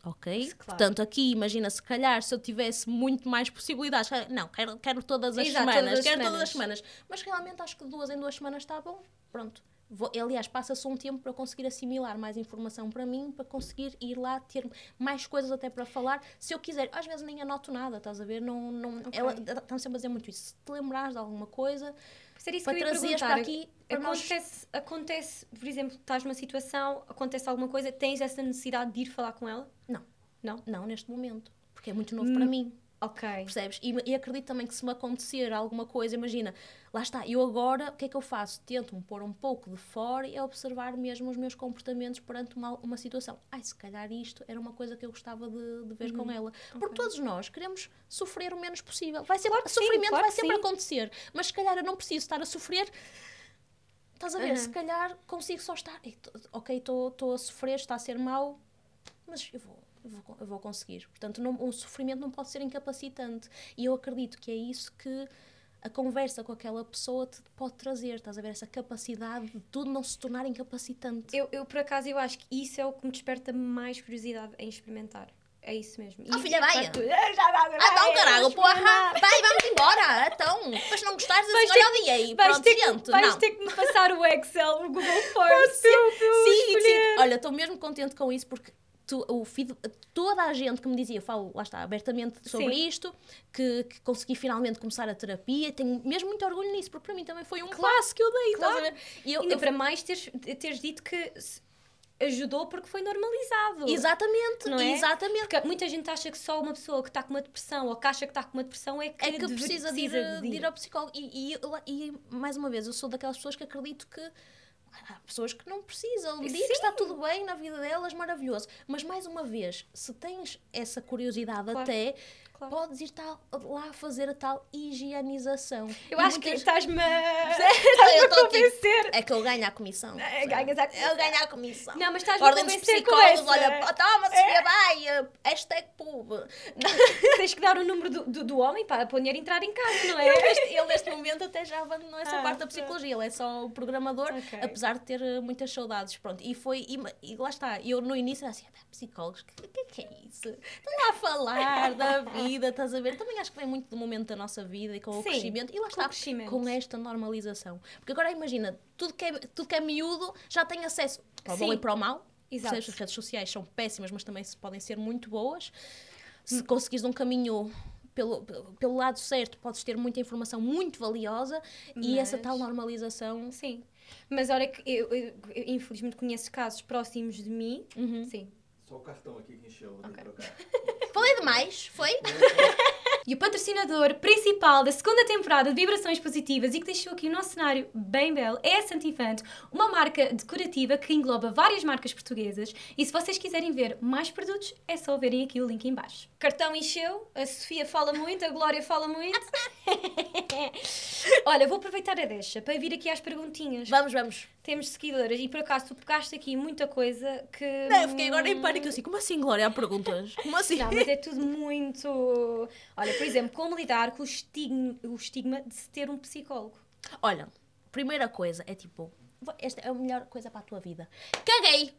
Ok? Claro. Portanto, aqui, imagina, se calhar se eu tivesse muito mais possibilidades, não, quero, quero todas as Exato, semanas, todas as quero todas as semanas. semanas. Mas realmente acho que duas em duas semanas está bom. Pronto. Vou, aliás, passa-se um tempo para conseguir assimilar mais informação para mim, para conseguir ir lá ter mais coisas até para falar. Se eu quiser, às vezes nem anoto nada, estás a ver? Não, não, Ok. Ela está sempre a dizer muito isso. Se te lembrares de alguma coisa, Seria isso para que eu ia trazeres para aqui, para nós- acontece, acontece, por exemplo, estás numa situação, acontece alguma coisa, tens essa necessidade de ir falar com ela? Não. Não? Não neste momento, porque é muito novo para mim. Ok. Percebes? E, e acredito também que se me acontecer alguma coisa, imagina, lá está, eu agora, o que é que eu faço? Tento-me pôr um pouco de fora e observar mesmo os meus comportamentos perante uma, uma situação. Ai, se calhar isto era uma coisa que eu gostava de, de ver com ela. Porque todos nós queremos sofrer o menos possível. Vai sempre, Claro que sim, sofrimento claro vai sempre sim. acontecer, mas se calhar eu não preciso estar a sofrer. Estás a ver? Aham. Se calhar consigo só estar. "Ei, tô- Ok, estou a sofrer, está a ser mau, mas eu vou, vou, eu vou conseguir. Portanto, não- o sofrimento não pode ser incapacitante. E eu acredito que é isso que a conversa com aquela pessoa te pode trazer. Estás a ver? Essa capacidade de tudo não se tornar incapacitante. Eu, eu, por acaso, eu acho que isso é o que me desperta mais curiosidade em experimentar. É isso mesmo. Oh, filha, vai. Ah, então, caralho, porra! Vai, vamos embora! Então, depois não gostares assim, Vais olha ter- o dia aí. Pronto, ter que, gente, vais não. ter que me passar o Excel, o Google Forms. Sim, sim, sim. Olha, estou mesmo contente com isso porque tu- o feed, toda a gente que me dizia, eu falo, lá está, abertamente sobre Sim. isto, que, que consegui finalmente começar a terapia, tenho mesmo muito orgulho nisso, porque para mim também foi um Claro, passo que eu dei, claro. E eu, Ainda eu- para mais teres, teres dito que ajudou porque foi normalizado. Exatamente, Não é? exatamente. Porque muita gente acha que só uma pessoa que está com uma depressão ou que acha que está com uma depressão é que, É que deve- precisa, de, ir, precisa de ir ao psicólogo. E, e, e, mais uma vez, eu sou daquelas pessoas que acredito que há pessoas que não precisam. Diz que está tudo bem na vida delas, maravilhoso. Mas mais uma vez, se tens essa curiosidade Claro, até, claro. podes ir tal, lá fazer a tal higienização. Eu E acho que muitas- estás-me eu estás-me a tipo, convencer. É que eu ganho a comissão. É, ganhas a comissão. Eu ganho a comissão. Não, mas estás-me a Ordem dos convencer com psicólogos, essa. olha, toma, Sofia, vai, eh, hashtag pub. Tens que dar o número do, do, do homem para dinheiro entrar em casa, não é? Ele neste, ele neste momento até já abandonou essa Ah, parte da psicologia, ele é só o programador, Ok. apesar de ter eh, muitas saudades. Pronto, e foi, e, e lá está, eu no início era assim, "Ah, psicólogos, o que, que, que é isso? Estão lá a falar da vida, estás a ver? Também acho que vem muito do momento da nossa vida e com o Sim, crescimento, e lá com está, com esta normalização. Porque agora imagina, tudo que é, tudo que é miúdo já tem acesso para o bom e para o mal. Exato. As redes sociais são péssimas, mas também podem ser muito boas. Se conseguires um caminho pelo, pelo- lado certo, podes ter muita informação muito valiosa e essa Mas- tal normalização. Sim. Mas olha que eu, eu- eu, infelizmente conheço casos próximos de mim. Uhum. Sim. Só o cartão aqui que encheu, vou ter que trocar. Falei demais, foi? E o patrocinador principal da segunda temporada de Vibrações Positivas e que deixou aqui o nosso cenário bem belo é a Santifante, uma marca decorativa que engloba várias marcas portuguesas. E se vocês quiserem ver mais produtos, é só verem aqui o link em baixo. Cartão encheu, a Sofia fala muito, a Glória fala muito. Olha, vou aproveitar a deixa para vir aqui às perguntinhas. Vamos, vamos. Temos seguidoras e por acaso tu pegaste aqui muita coisa que. Não, eu fiquei agora em pânico assim, como assim, Glória? Há perguntas? Como assim? Não, mas é tudo muito. Olha, por exemplo, como lidar com o estigma, o estigma de se ter um psicólogo. Olha, primeira coisa é tipo, esta é a melhor coisa para a tua vida. Caguei!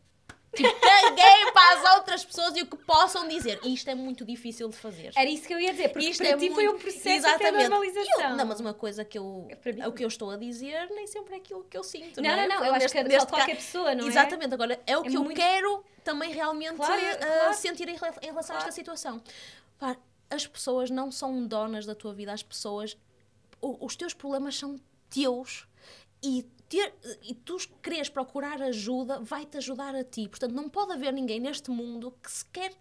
Tipo, caguei para as outras pessoas e o que possam dizer. E isto é muito difícil de fazer. Era isso que eu ia dizer, porque Isto para é ti foi um muito- processo Exatamente. normalização. Eu- não, mas uma coisa que eu, É para o que eu estou a dizer nem sempre é aquilo que eu sinto. Não, é? não, não, eu acho que neste qualquer ca- pessoa, não é? Exatamente, agora é o É que eu muito- quero também realmente Claro, eh, claro. sentir em, rela- em relação a Claro. esta situação. Pá, as pessoas não são donas da tua vida, as pessoas. os teus problemas são teus e, ter, e tu queres procurar ajuda vai-te ajudar a ti. Portanto, não pode haver ninguém neste mundo que sequer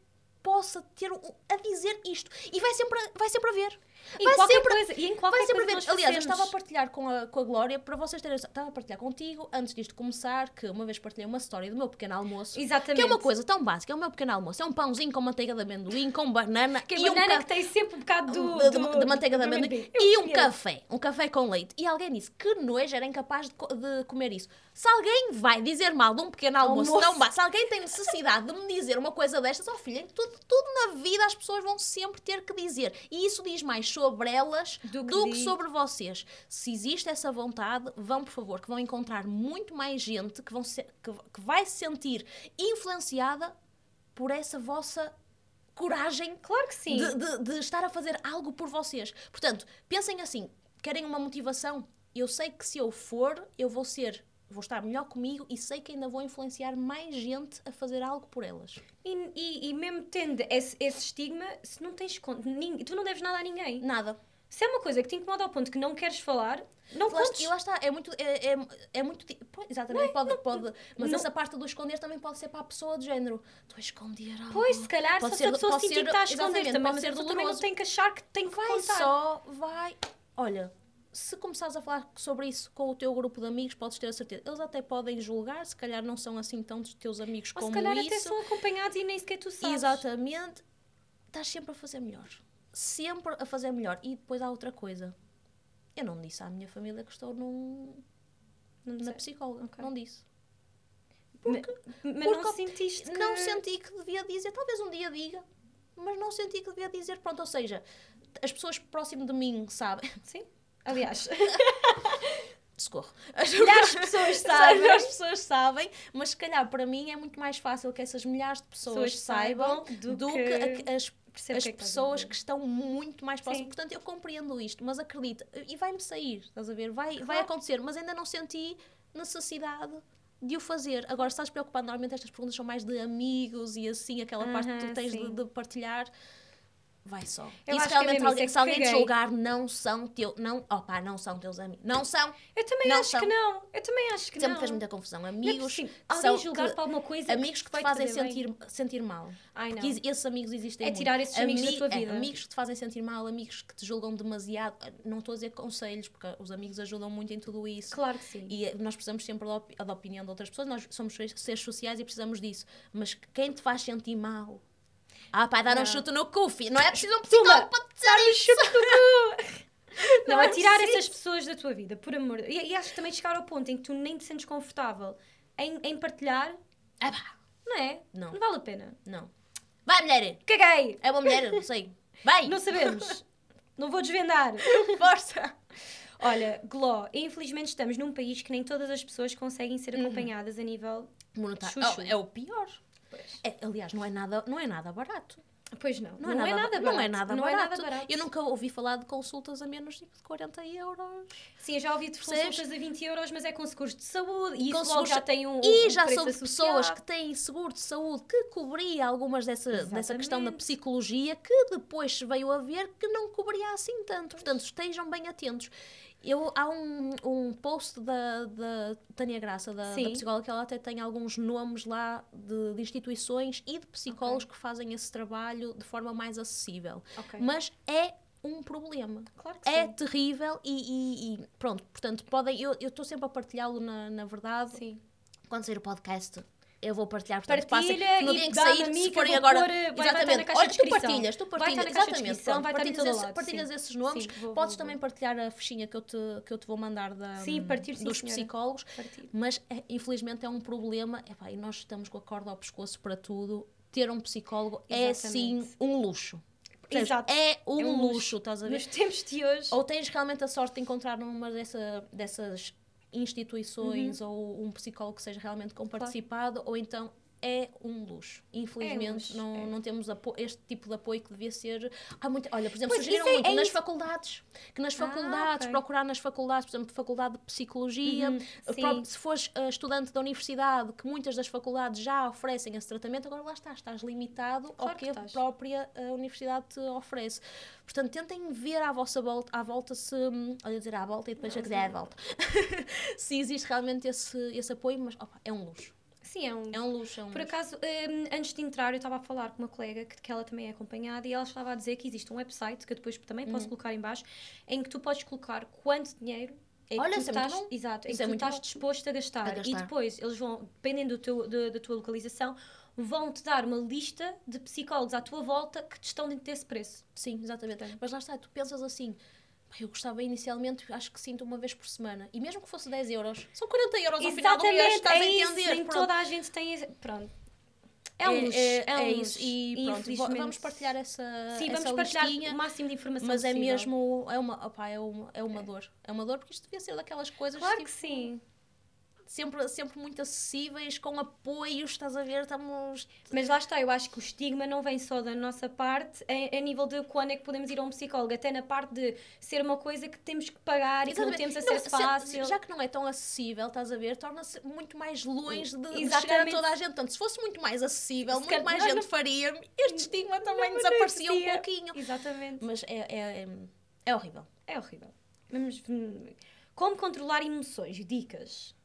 possa ter a dizer isto. E vai sempre, vai sempre haver. Em vai qualquer sempre coisa, e em qualquer coisa Aliás, eu estava a partilhar com a, com a Glória, para vocês terem. Estava a partilhar contigo, antes disto começar, que uma vez partilhei uma história do meu pequeno almoço. Exatamente. Que é uma coisa tão básica, é o meu pequeno almoço. É um pãozinho com manteiga de amendoim, com banana Que a e um banana ca- que tem sempre um bocado do, de, de- do- de manteiga de do amendoim e um café, um café com leite. E alguém disse que nojo era incapaz de, de comer isso. Se alguém vai dizer mal de um pequeno almoço, Almoço. tão básico, se alguém tem necessidade de me dizer uma coisa destas, ó filha, tu tudo, tudo na vida as pessoas vão sempre ter que dizer. E isso diz mais sobre elas Do do que que, diz- sobre vocês. Se existe essa vontade, vão, por favor, que vão encontrar muito mais gente que, vão ser, que, que vai se sentir influenciada por essa vossa coragem Claro que sim. de, de- de estar a fazer algo por vocês. Portanto, pensem assim: querem uma motivação? Eu sei que se eu for, eu vou ser, vou estar melhor comigo e sei que ainda vou influenciar mais gente a fazer algo por elas. E, e, e mesmo tendo esse, esse estigma, se não tens con- nin- tu não deves nada a ninguém. Nada. Se é uma coisa que te incomoda ao ponto que não queres falar, não Lá, contes. e lá está, é muito. É, é, é muito di- pois, exatamente, pode, pode. Mas não- essa parte do esconder também pode ser para a pessoa de género. Estou a esconder algo. Pois, se calhar, Pode se ser- a pessoa sentir que está a esconder exatamente, também, pode ser também não doloroso. tem que achar que tem que vai contar. só, vai. Olha, se começares a falar sobre isso com o teu grupo de amigos, podes ter a certeza. Eles até podem julgar, se calhar não são assim tão dos teus amigos Ou como se calhar isso. até são acompanhados e nem sequer tu sabes. Exatamente. Estás sempre a fazer melhor. Sempre a fazer melhor. E depois há outra coisa. Eu não disse à minha família que estou num, Não na sei. psicóloga. Ok. Não disse. Ma- Mas porque não sentiste que... Não senti que devia dizer. Talvez um dia diga. Mas não senti que devia dizer. Pronto, ou seja, as pessoas próximo de mim sabem. Sim. Aliás, Socorro. milhares de pessoas sabem. As pessoas sabem, mas se calhar para mim é muito mais fácil que essas milhares de pessoas, Pessoas saibam do, do que, que- as, as que é que pessoas que estão muito mais próximas. Sim. Portanto, eu compreendo isto, mas acredita, e vai-me sair, estás a ver? Vai, vai Claro. acontecer, mas ainda não senti necessidade de o fazer. Agora, estás preocupado, normalmente estas perguntas são mais de amigos e assim, aquela parte que tu tens de, de partilhar. Vai só. Eu e se é realmente alguém, é se alguém te julgar, não são teu, não, opá, não são teus amigos. Não são. Eu também acho são. que não. Eu também acho que Sempre não. fez muita confusão. É Amigos que são julgar que- alguma coisa amigos que te fazem sentir, sentir mal. Ai, não. Esses amigos existem É muito. tirar esses amigos da Ami- tua é, vida. amigos que te fazem sentir mal, amigos que te julgam demasiado. Não estou a dizer conselhos, porque os amigos ajudam muito em tudo isso. Claro que sim. E nós precisamos sempre da, da opinião de outras pessoas. Nós somos seres sociais e precisamos disso. Mas quem te faz sentir mal? Ah, pá, dar Não. um chute no cu, filho. Não é preciso um psicólogo para dizer isso. Não, Não é é tirar essas pessoas da tua vida, por amor. E, e acho que também chegar ao ponto em que tu nem te sentes confortável em, em partilhar, Ah, pá, não é? Não. Não vale a pena. não. Vai, mulher. Caguei! É uma mulher, não sei. Vai. Não sabemos. não vou desvendar. Força. Olha, Gló, infelizmente estamos num país que nem todas as pessoas conseguem ser acompanhadas a nível. Monetário. Oh, é o pior. É, aliás, não é nada, não é nada barato. Pois não. Não, é, nada, barato. não é nada Não barato. é nada barato. Eu nunca ouvi falar de consultas a menos de 40 euros. Sim, eu já ouvi de consultas a 20 euros, mas é com seguros de saúde e isso Com logo seguros- já tem um. E um já soube de pessoas que têm seguro de saúde que cobria algumas dessa, dessa questão da psicologia que depois se veio a ver que não cobria assim tanto. Portanto, estejam bem atentos. Eu, há um, um post da, da Tânia Graça, da, da psicóloga, que ela até tem alguns nomes lá de, de instituições e de psicólogos que fazem esse trabalho de forma mais acessível. Ok. Mas é um problema. Claro que É sim. terrível e, e- e pronto, portanto, podem, eu estou sempre a partilhá-lo na, na verdade. Sim. Quando sair o podcast, eu vou partilhar. Portanto, Partilha passem, no dia em que sair, se forem vou agora. pôr, exatamente. caixa Olha, tu partilhas, tu partilhas. exatamente. pronto, partilhas, esse- lado, partilhas sim. esses nomes. Sim, vou- Podes vou- também partilhar a fichinha que eu te, que eu te vou mandar da, Sim, partilho, sim, dos psicólogos. Partilho. Mas, é, infelizmente, é um problema. Epá, e nós estamos com a corda ao pescoço para tudo. Ter um psicólogo é, sim, Exatamente. um luxo. Exato. É um, É um luxo, luxo. estás a ver? Nos tempos de hoje. Ou tens realmente a sorte de encontrar numa dessa, dessas instituições ou um psicólogo que seja realmente comparticipado, ou então é um luxo. Infelizmente, luxo, não, é. não temos este tipo de apoio que devia ser. Há muito, olha, por exemplo, Pois, sugeriram é- muito é nas faculdades. Que nas Ah, faculdades, ok. procurar nas faculdades, por exemplo, faculdade de psicologia, Uhum, próprio- se fores ah, estudante da universidade, que muitas das faculdades já oferecem esse tratamento, agora lá estás, estás limitado Claro ao que que a própria ah, universidade te oferece. Portanto, tentem ver à vossa volta, à volta se. hum, Olha, dizer à volta e depois já quiser à volta. se existe realmente esse, esse apoio, mas opa, é um luxo. Sim, é um. É um luxo. É um Por luxo. acaso, hum, antes de entrar, eu estava a falar com uma colega que, que ela também é acompanhada e ela estava a dizer que existe um website que eu depois também posso Hum. colocar em baixo, em que tu podes colocar quanto dinheiro é que Olha, tu é estás, bom. exato, Isso que é tu estás bom. disposto a gastar. A gastar. E depois eles vão, dependendo do teu, da- da tua localização, vão-te dar uma lista de psicólogos à tua volta que te estão dentro desse preço. Sim, exatamente. Mas lá está, tu pensas assim. "Pá, Eu gostava inicialmente, acho que sinto uma vez por semana. E mesmo que fosse 10 euros, são 40 euros ao final do mês, estás é a isso, entender. nem pronto. toda a gente tem. esse- Pronto. É um luxo, é, é é isso. E pronto, vamos partilhar essa, Sim, essa vamos partilhar listinha. o máximo de informação Mas é possível. mesmo, é uma, opá, é uma, é uma dor. É uma dor porque isto devia ser daquelas coisas Claro tipo, que sim. Sempre, sempre muito acessíveis, com apoios, estás a ver? Estamos. Mas lá está, eu acho que o estigma não vem só da nossa parte, a, a nível de quando é que podemos ir a um psicólogo, até na parte de ser uma coisa que temos que pagar e que não Exatamente. temos Não, acesso se- fácil. Já que não é tão acessível, estás a ver, torna-se muito mais longe de, de chegar a Exatamente. toda a gente. Portanto, se fosse muito mais acessível, Se muito mais gente não- faria, este estigma também Não desaparecia um pouquinho. Exatamente. Mas é, é, é, é horrível. É horrível. Vamos, como controlar emoções? Dicas.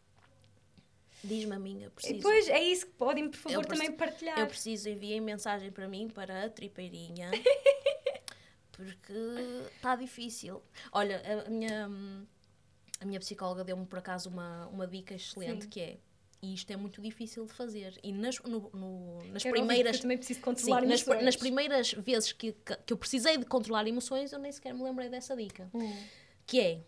Diz-me a minha, preciso. Pois é isso que podem, por favor, também partilhar. Eu preciso enviar mensagem para mim, para a tripeirinha, porque está difícil. Olha, a minha, a minha psicóloga deu-me por acaso uma, uma dica excelente Sim. que é. E isto é muito difícil de fazer. E nas, no- no- nas Quero primeiras. também preciso Sim, controlar nas, emoções. nas primeiras vezes que, que, eu precisei de controlar emoções, eu nem sequer me lembrei dessa dica. Hum. Que é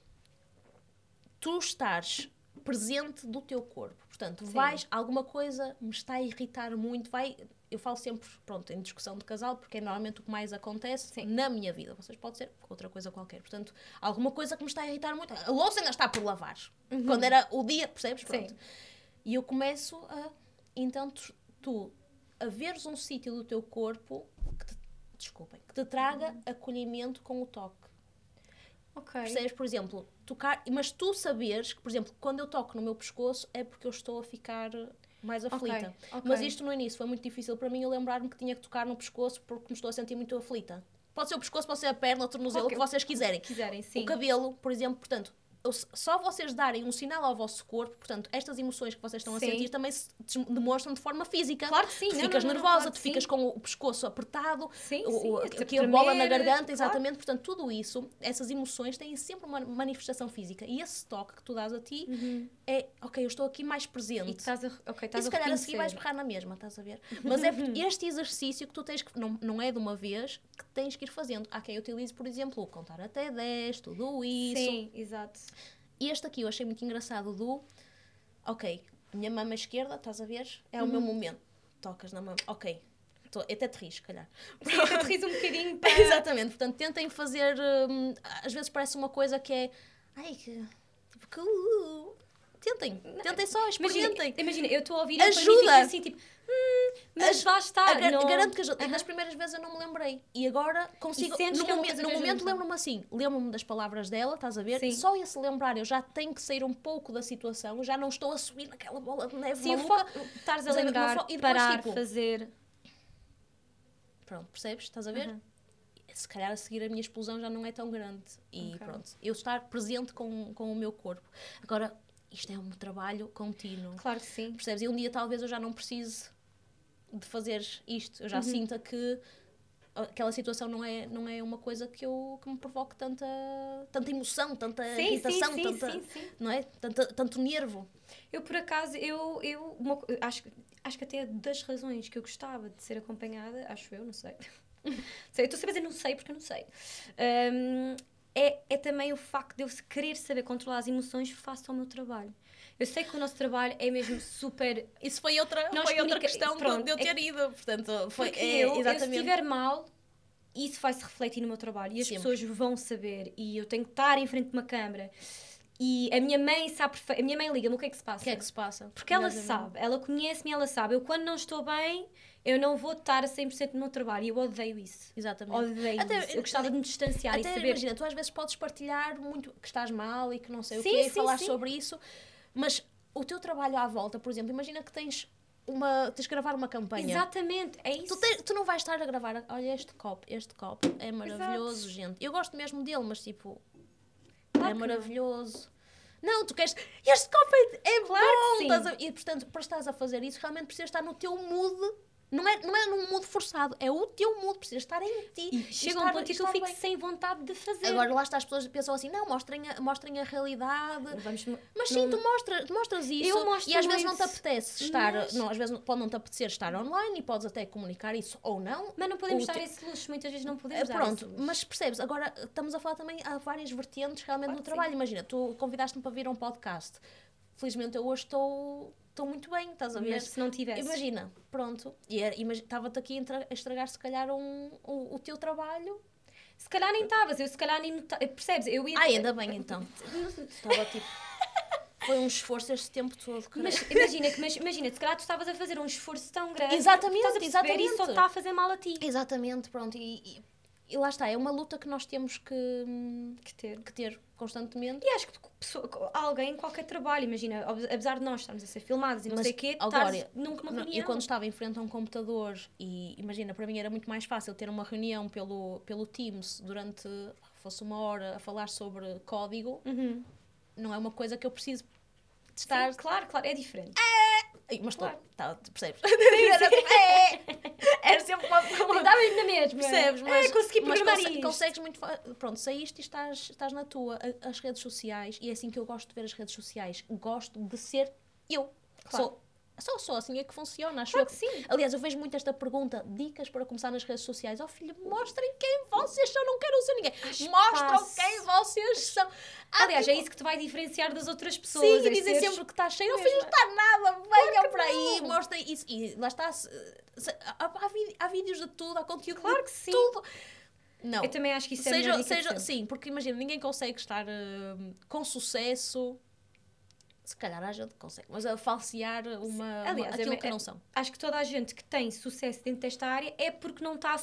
tu estares presente do teu corpo. Portanto, vais, alguma coisa me está a irritar muito, vai. Eu falo sempre, pronto, em discussão de casal, porque é normalmente o que mais acontece na minha vida. Vocês pode ser outra coisa qualquer. Portanto, alguma coisa que me está a irritar muito. A louça ainda está por lavar. Quando era o dia, percebes? Pronto. Sim. E eu começo a. Então, tu, tu a veres um sítio do teu corpo que te, desculpem, que te traga acolhimento com o toque. Ok. Percebes, por exemplo, tocar, mas tu saberes que, por exemplo, quando eu toco no meu pescoço é porque eu estou a ficar mais aflita. ok. Mas isto no início foi muito difícil para mim eu lembrar-me que tinha que tocar no pescoço porque me estou a sentir muito aflita. Pode ser o pescoço, pode ser a perna, o tornozelo, o que vocês quiserem. Quiserem, sim. O cabelo, por exemplo, portanto, só vocês darem um sinal ao vosso corpo, portanto, estas emoções que vocês estão a Sim. sentir também se demonstram de forma física. Claro que sim. Tu Não, ficas não, não, nervosa, claro tu ficas sim. com o pescoço apertado, Sim, o- sim, até aqui a bola na garganta, claro. exatamente. Portanto, tudo isso, essas emoções têm sempre uma manifestação física. E esse toque que tu dás a ti é, ok, eu estou aqui mais presente. Uhum. E estás a, ok, E estás se a calhar a seguir reconhecer. vais berrar na mesma, estás a ver? Mas é este exercício que tu tens que. Não, não é de uma vez que tens que ir fazendo. Há quem utilize, por exemplo, o contar até 10, tudo isso. Sim, exato. E este aqui eu achei muito engraçado do. Ok, minha mama esquerda, estás a ver? É o meu Uhum. momento. Tocas na mama. Ok. Tô, até te ris, se calhar. Sim, até te ris um bocadinho para... Exatamente, portanto, tentem fazer. hum, às vezes parece uma coisa que é. Ai, que. Tipo, que. Uh, tentem, tentem só, Imagina, experimentem. imagina, eu estou a ouvir Ajuda. assim, tipo... Hum, mas está. A gar- não... Garanto que. E Aham. das primeiras vezes eu não me lembrei. E agora consigo. E no é momen- no momento lembro-me assim, lembro-me das palavras dela, estás a ver? Sim. Só esse lembrar, eu já tenho que sair um pouco da situação, já não estou a subir naquela bola de neve Sim, maluca. estares a é- lembrar, e depois, parar, tipo, fazer... Pronto, percebes? Estás a ver? Aham. Se calhar a seguir a minha explosão já não é tão grande. E Ok. pronto, eu estar presente com, com o meu corpo. Agora, isto é um trabalho contínuo. Claro que sim. Percebes? E um dia talvez eu já não precise de fazer isto. Uhum. Eu já sinta que aquela situação não é, não é uma coisa que, eu, que me provoque tanta, tanta emoção, tanta Sim, irritação, sim, tanta, sim, sim. Não é? Tanta, tanto nervo. Eu, por acaso, eu, eu uma acho, acho que até das razões que eu gostava de ser acompanhada, acho eu, não sei. sei eu estou sempre a dizer não sei porque eu não sei. Hum, é, é também o facto de eu querer saber controlar as emoções face ao meu trabalho. Eu sei que o nosso trabalho é mesmo super. Isso foi outra, Nós foi outra questão pronto, de eu é ter ido. Portanto, foi é, eu, eu, se exatamente. estiver mal, isso vai se refletir no meu trabalho e as Sempre. pessoas vão saber. E eu tenho que estar em frente de uma câmara. E a minha mãe sabe perfeito. A minha mãe liga-me o que é que se passa. O que é que se passa? Porque ela Exatamente. sabe, ela conhece-me e ela sabe. Eu, quando não estou bem, eu não vou estar a 100% no meu trabalho. E eu odeio isso. Exatamente. Odeio Até- isso. Eu gostava de me distanciar e Até saber. imagina, tu às vezes podes partilhar muito que estás mal e que não sei Sim, o quê, e sim, falar sim. sobre isso, mas o teu trabalho à volta, por exemplo, imagina que tens uma tens que gravar uma campanha. Exatamente, é isso. Tu, te- tu não vais estar a gravar, olha este copo, este copo é maravilhoso, gente. Eu gosto mesmo dele, mas tipo, Claro é que não. maravilhoso. Não, tu queres. Este copo é, é Claro bom! e portanto, para estás a fazer isso, realmente precisas estar no teu mood. Não é, não é num mood forçado, é o teu mood, precisas estar em ti. E chega um ponto em que eu fico sem vontade de fazer. Agora lá está, as pessoas pensam assim, não, mostrem a, mostrem a realidade. Vamos, Mas sim, tu mostra, mostras isso Eu mostro e às vezes não te apetece estar, mas- não, às vezes não- pode não te apetecer estar online e podes até comunicar isso ou não. Mas não podemos dar te- esse luxo, muitas vezes não Eh, podemos dar Pronto, mas percebes, agora estamos a falar também, há várias vertentes realmente Claro no trabalho. Imagina, tu convidaste-me para vir a um podcast. Felizmente eu hoje estou estou muito bem, estás a ver? Mas se não tivesse. Imagina, pronto, estava-te aqui a estragar se calhar um, o, o teu trabalho. Se calhar nem estavas, eu se calhar nem percebes? Eu ia. Ai, ainda bem então. Estava tipo. Foi um esforço este tempo todo. cara. Mas imagina, que- mas imagina, se calhar tu estavas a fazer um esforço tão grande. Exatamente, estás a perceber, E só exatamente. está a fazer mal a ti. Exatamente, pronto. E, e- e lá está, é uma luta que nós temos que, Que ter. que ter constantemente. E acho que pessoa- alguém em qualquer trabalho, imagina, apesar de nós estarmos a ser filmados e não Mas sei o quê, agora, numa Não, reunião. Eu quando estava em frente a um computador e imagina, para mim era muito mais fácil ter uma reunião pelo, pelo Teams durante fosse uma hora a falar sobre código, Uhum. não é uma coisa que eu preciso de Estar, estar. claro, claro, é diferente. Ai, Mas Claro. estou, tá, tu percebes? Era tipo, é, era sempre uma, uma, Dava-lhe na mesma. Percebes? Mas, é, consegui mas conse- consegues muito. Pronto, saíste e estás, estás na tua. As redes sociais, e é assim que eu gosto de ver as redes sociais. Gosto de ser eu. Claro. Sou, só, só assim é que funciona, acho Claro que sim. Aliás, eu vejo muito esta pergunta: dicas para começar nas redes sociais. Oh filho, mostrem quem vocês são, não quero ser ninguém. Mostram quem vocês são. Aliás, é isso que te vai diferenciar das outras pessoas. Sim, é e dizem seres- sempre que está cheio. Oh filho, está nada, venham para aí, não. mostrem isso. E lá está. há, vídeos de tudo, há conteúdo Claro que sim. tudo. Não. Eu também acho que isso é seja, de seja, sim, porque imagina, ninguém consegue estar hum, com sucesso. Se calhar a gente consegue, mas a falsear uma, uma- Aliás, aquilo é- que é- não são. Acho que toda a gente que tem sucesso dentro desta área é porque não está.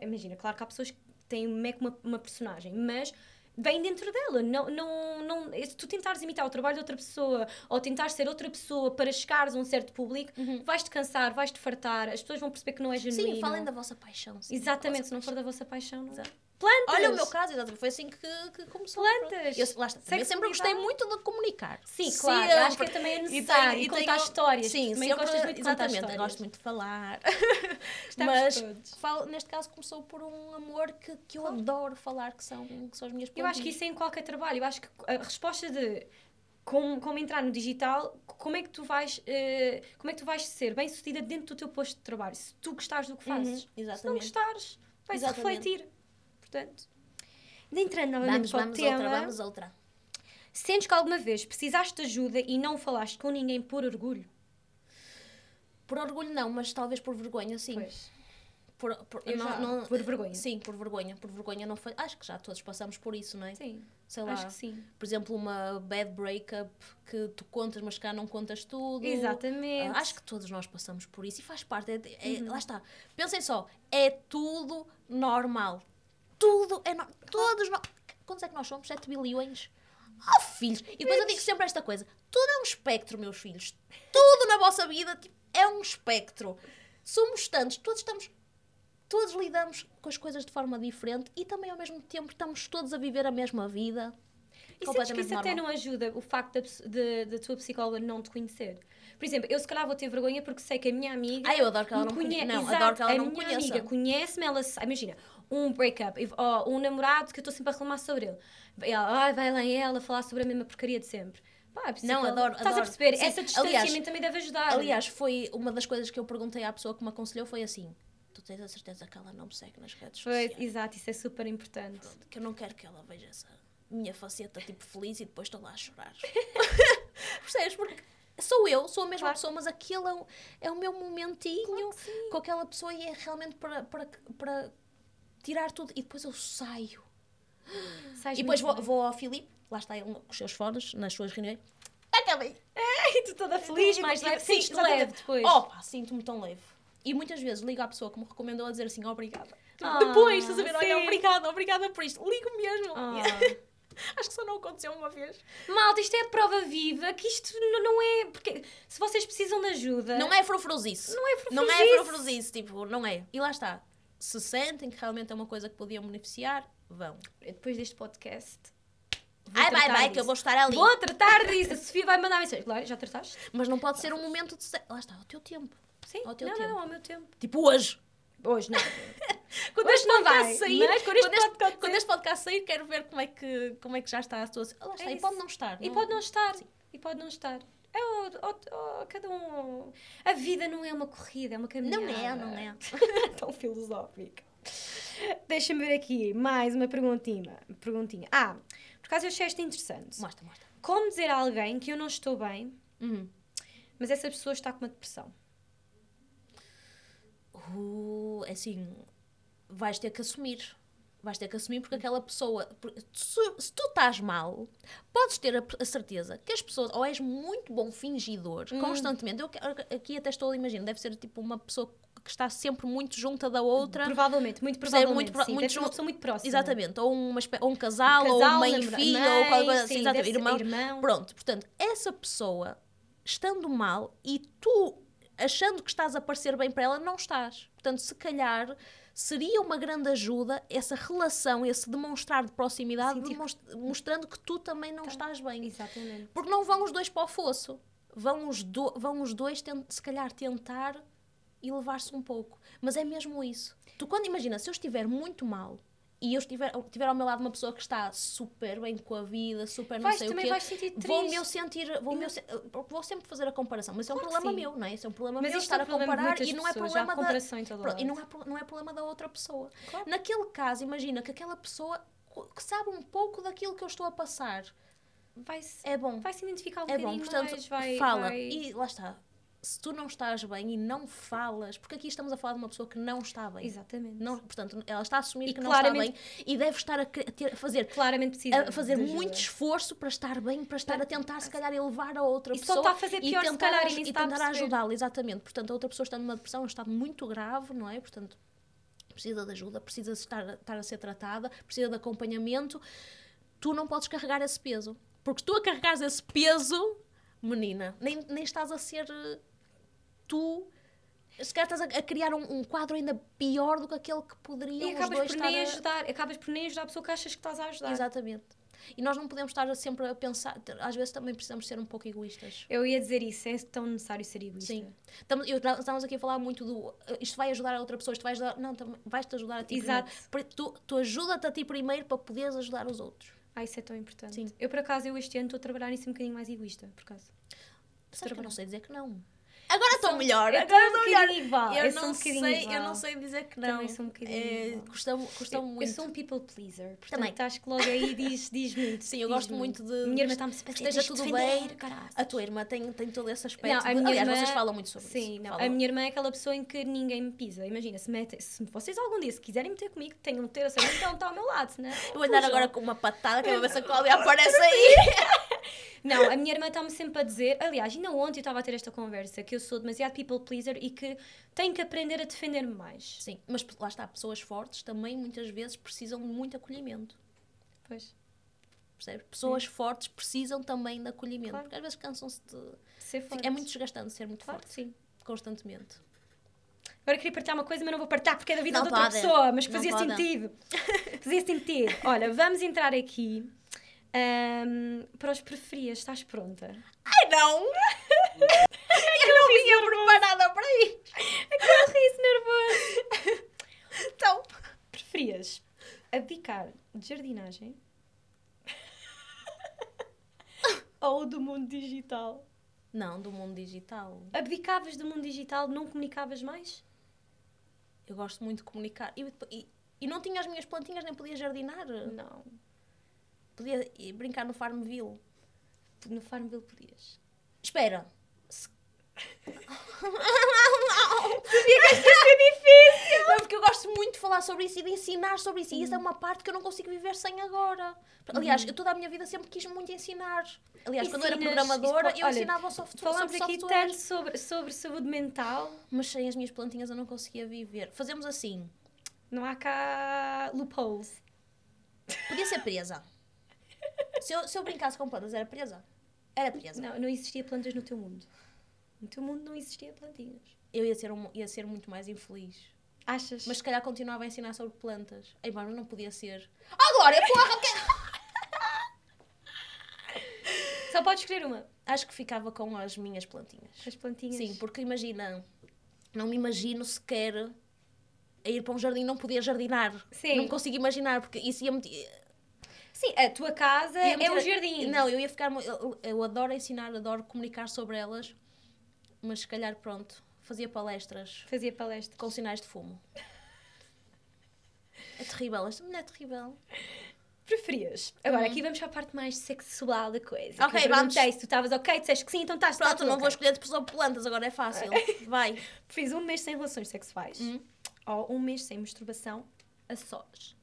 Imagina, claro que há pessoas que têm uma, uma personagem, mas vem dentro dela. Não, não, não, se tu tentares imitar o trabalho de outra pessoa ou tentares ser outra pessoa para chegares a um certo público, vais-te cansar, vais-te fartar, as pessoas vão perceber que não é genuíno. Sim, falem da vossa paixão. sim, Exatamente, da se não vossa for da vossa paixão, não. Exato. Plantas! Olha o meu caso, exatamente, foi assim que, que começou. Plantas! Eu, lá está, também sempre gostei muito de comunicar. Sim, claro, acho que também é necessário. E e contar tenho- histórias. Sim, também sempre, gostas muito de contar exatamente, gosto muito de falar. Mas falo, neste caso começou por um amor que, que eu adoro falar, que são, que são as minhas Eu acho que isso é em qualquer trabalho. Eu acho que a resposta de como, como entrar no digital, como é que tu vais, eh, como é que tu vais ser bem sucedida dentro do teu posto de trabalho? Se tu gostares do que fazes. Uhum, Se não exatamente. gostares, Exatamente. refletir. Portanto, entrando novamente Vamos, para o vamos tema, outra, vamos outra. sentes que alguma vez precisaste de ajuda e não falaste com ninguém por orgulho? Por orgulho não, mas talvez por vergonha, sim. Pois. Por, por, não- já, não- por vergonha. Sim, por vergonha. Por vergonha não foi. Acho que já todos passamos por isso, não é? Sim, Sei lá. acho que sim. Por exemplo, uma bad breakup que tu contas, mas cá não contas tudo. Exatamente. Acho que todos nós passamos por isso e faz parte. é- é- Uhum. Lá está. Pensem só, é tudo normal. Tudo é normal. Todos nós. Quantos é que nós somos? 7 bilhões? Oh, filhos! E depois eu digo sempre esta coisa: tudo é um espectro, meus filhos. Tudo na vossa vida tipo, é um espectro. Somos tantos, todos estamos. Todos lidamos com as coisas de forma diferente e também ao mesmo tempo estamos todos a viver a mesma vida. E sentes que isso até normal. não ajuda o facto da, tua psicóloga não te conhecer? Por exemplo, eu se calhar vou ter vergonha porque sei que a minha amiga. Ah, eu adoro que ela não me conhe- conhe- não, Exato, adoro que ela a não minha conheça. amiga conhece-me, ela. Imagina, um breakup, e- ou um namorado que eu estou sempre a reclamar sobre ele. Ela, ai, vai lá em ela falar sobre a mesma porcaria de sempre. Pá, a psicóloga- adoro, Estás adoro. a perceber? Sim, Essa aliás- também deve ajudar. Aliás, foi uma das coisas que eu perguntei à pessoa que me aconselhou foi assim: Tu tens a certeza que ela não me segue nas redes Foi, sociais? exato, isso é super importante. Pronto, que eu não quero que ela veja essa minha faceta tipo feliz e depois estou lá a chorar. Percebes? Porque sou eu, sou a mesma Claro. pessoa, mas aquilo é o, é o meu momentinho com aquela pessoa e é realmente para, para, para tirar tudo. E depois eu saio. Sais e depois vou, vou ao Filipe, lá está ele com os seus fones, nas suas reuniões. Acabei. E tu toda feliz, E- mais e- leve. sim, leve depois. Opa, sinto-me tão leve. E muitas vezes ligo à pessoa que me recomendou a dizer assim, obrigada. Ah, Depois, estás a ver? Olha, obrigada, obrigada por isto. Ligo mesmo. Ah. Acho que só não aconteceu uma vez. Malta, isto é a prova viva que isto não é. Porque se vocês precisam de ajuda. Não é frufruzice. Não é Não é frufruzice. frufruzice, tipo, não é. E lá está. Se sentem que realmente é uma coisa que podiam beneficiar, vão. Depois deste podcast. Ai, vai, vai, que eu vou estar ali. Vou tratar disso. A Sofia vai mandar mensagem. Claro, já trataste? Mas não pode ser um momento de... Lá está, ao teu tempo. Sim. Ao teu não, tempo. não, ao meu tempo. Tipo hoje. Hoje não. Quando Hoje este não vai, sair, mas quando este quando, este, podcast quando este podcast sair, quero ver como é que, como é que já está a situação. Lá está, É e pode não estar. E pode não estar. E pode não estar. É o, o- o- cada um. A vida não é uma corrida, é uma caminhada. Não é, não é. Tão filosófica. Deixa-me ver aqui mais uma perguntinha. perguntinha. Ah, por acaso eu achei esta interessante. Mostra, mostra. Como dizer a alguém que eu não estou bem, Uhum. mas essa pessoa está com uma depressão. Uh, assim, vais ter que assumir. Vais ter que assumir porque aquela pessoa. Se, se tu estás mal, podes ter a, a certeza que as pessoas. Ou és muito bom fingidor, Hum. constantemente. Eu aqui até estou a imaginar, deve ser tipo uma pessoa que está sempre muito junta da outra. Provavelmente, muito provavelmente. Muito pro- sim, muito ser uma pessoa muito próxima. Exatamente, ou, uma, ou um casal, ou Casal, mãe e filho, mãe, ou qualquer coisa assim, sim, exatamente, irmão. irmão. Pronto, portanto, essa pessoa estando mal e tu achando que estás a parecer bem para ela, não estás. Portanto, se calhar seria uma grande ajuda essa relação, esse demonstrar de proximidade, demonst- mostrando que tu também não estás bem. Exatamente. Porque não vão os dois para o fosso. Vão os, do- vão os dois, se calhar, tentar e levar-se um pouco. Mas é mesmo isso. Tu, quando imagina, se eu estiver muito mal e eu estiver, tiver ao meu lado uma pessoa que está super bem com a vida, super não Vais, sei o quê, vais sentir vou-me eu triste. sentir, vou, eu se- vou sempre fazer a comparação. Mas isso é um Claro problema meu, não é? Isso é um problema Mas meu isto é estar um a comparar e não é pessoas, problema da, Pronto, e não é, não é problema da outra pessoa. Claro. Naquele caso, imagina que aquela pessoa que sabe um pouco daquilo que eu estou a passar. Vai-se É bom. vai -se identificar um É bom, bocadinho portanto, mais, vai, fala. vai- E lá está. Se tu não estás bem e não falas, porque aqui estamos a falar de uma pessoa que não está bem. Exatamente. Não, portanto, ela está a assumir E que não está bem e deve estar a, ter- a fazer, Claramente precisa a fazer muito esforço para estar bem, para estar a tentar, se calhar, elevar a outra E só pessoa. está a fazer e pior, se tentar, calhar, e se e está tentar perceber. ajudá-la, exatamente. Portanto, a outra pessoa está numa depressão, um estado muito grave, não é? Portanto, precisa de ajuda, precisa estar, estar a ser tratada, precisa de acompanhamento. Tu não podes carregar esse peso. Porque tu a carregares esse peso, menina, nem, nem estás a ser tu. Se calhar estás a, a criar um, um quadro ainda pior do que aquele que poderiam E os acabas dois por nem a... ajudar, acabas por nem ajudar a pessoa que achas que estás a ajudar. Exatamente. E nós não podemos estar sempre a pensar, às vezes também precisamos ser um pouco egoístas. Eu ia dizer isso, é tão necessário ser egoísta. Sim. Estamos, eu, estamos aqui a falar muito do eh, isto vai ajudar a outra pessoa, isto vai ajudar. Não, também vais-te ajudar a ti Exato. primeiro. Pri- Tu, tu ajuda-te a ti primeiro para poderes ajudar os outros. Ah, isso é tão importante. Sim. Eu, por acaso, eu este ano estou a trabalhar nisso um bocadinho mais egoísta, por acaso. Sabes que eu não sei dizer que não. Agora estou melhor, eu agora estou melhor. Eu, eu não um sei, eu não sei dizer que não. Também sou um bocadinho É. Custa-me custa muito. eu sou um people pleaser, portanto Também. estás que logo aí diz, diz muito. Sim, eu diz gosto muito de. Minha irmã está-me sempre esteja tudo "Tens de bem. defender, caraças." A tua irmã tem, tem todo esse aspecto. Não, a de- minha Aliás, irmã- vocês falam muito sobre Sim, isso. não. Falam. A minha irmã é aquela pessoa em que ninguém me pisa. Imagina, se, mete, se vocês algum dia se quiserem meter comigo, tenham de ter a saber que ela está ao meu lado, senão. Eu vou andar agora com uma patada, que a Cláudia aparece aí. Não, a minha irmã está-me sempre a dizer, aliás, ainda ontem eu estava a ter esta conversa, que eu sou demasiado people pleaser e que tenho que aprender a defender-me mais. Sim, mas lá está, pessoas fortes também muitas vezes precisam de muito acolhimento. Pois, Percebes? Pessoas fortes precisam também de acolhimento. Claro. Porque às vezes cansam-se de. ser forte. É muito desgastante ser muito Claro forte sim. constantemente. Agora queria partilhar uma coisa, mas não vou partilhar porque é da vida Não de outra pode. pessoa, mas que fazia pode. sentido. fazia sentido. Olha, vamos entrar aqui ahm, para os preferias. Estás pronta? Ai não! eu não vinha preparada para isso! Aquele riso nervoso. Então, Preferias abdicar de jardinagem ou do mundo digital? não, do mundo digital. Abdicavas do mundo digital, não comunicavas mais? Eu gosto muito de comunicar. E, e, e não tinha as minhas plantinhas, nem podia jardinar. Não. Podia brincar no Farmville. No Farmville podias. Espera. Se- Não, porque eu gosto muito de falar sobre isso e de ensinar sobre isso. E isso é uma parte que eu não consigo viver sem agora. Aliás, eu toda a minha vida sempre quis muito ensinar. Aliás, quando eu era programadora, isso eu olha, ensinava software. Falamos aqui software. tanto sobre, sobre saúde mental. Mas sem as minhas plantinhas eu não conseguia viver. Fazemos assim. Não há cá loopholes. Podia ser presa. Se eu, se eu brincasse com plantas, era presa? Era presa. Não, não existia plantas no teu mundo. No teu mundo não existia plantinhas. Eu ia ser, um- ia ser muito mais infeliz. Achas? Mas se calhar continuava a ensinar sobre plantas. Mano, não podia ser. Ah, Glória, porra! que- Só podes escolher uma. Acho que ficava com as minhas plantinhas. As plantinhas. Sim, porque imagina, não me imagino sequer a ir para um jardim, não podia jardinar. Sim. Não consigo imaginar, porque isso ia-me. Sim, a tua casa é tirar- jardim. Não, eu ia ficar. Eu, eu adoro ensinar, adoro comunicar sobre elas, mas se calhar, pronto, fazia palestras Fazia palestra. com sinais de fumo. É terrível, esta mulher é terrível. Preferias? Agora, aqui vamos para a parte mais sexual da coisa. Ok, vamos. se tu estavas ok, disseste que sim, então estás Pronto, tá não vou escolher de pessoa plantas, agora é fácil. Vai. Fiz um mês sem relações sexuais. Hum. Ou um mês sem masturbação a sós.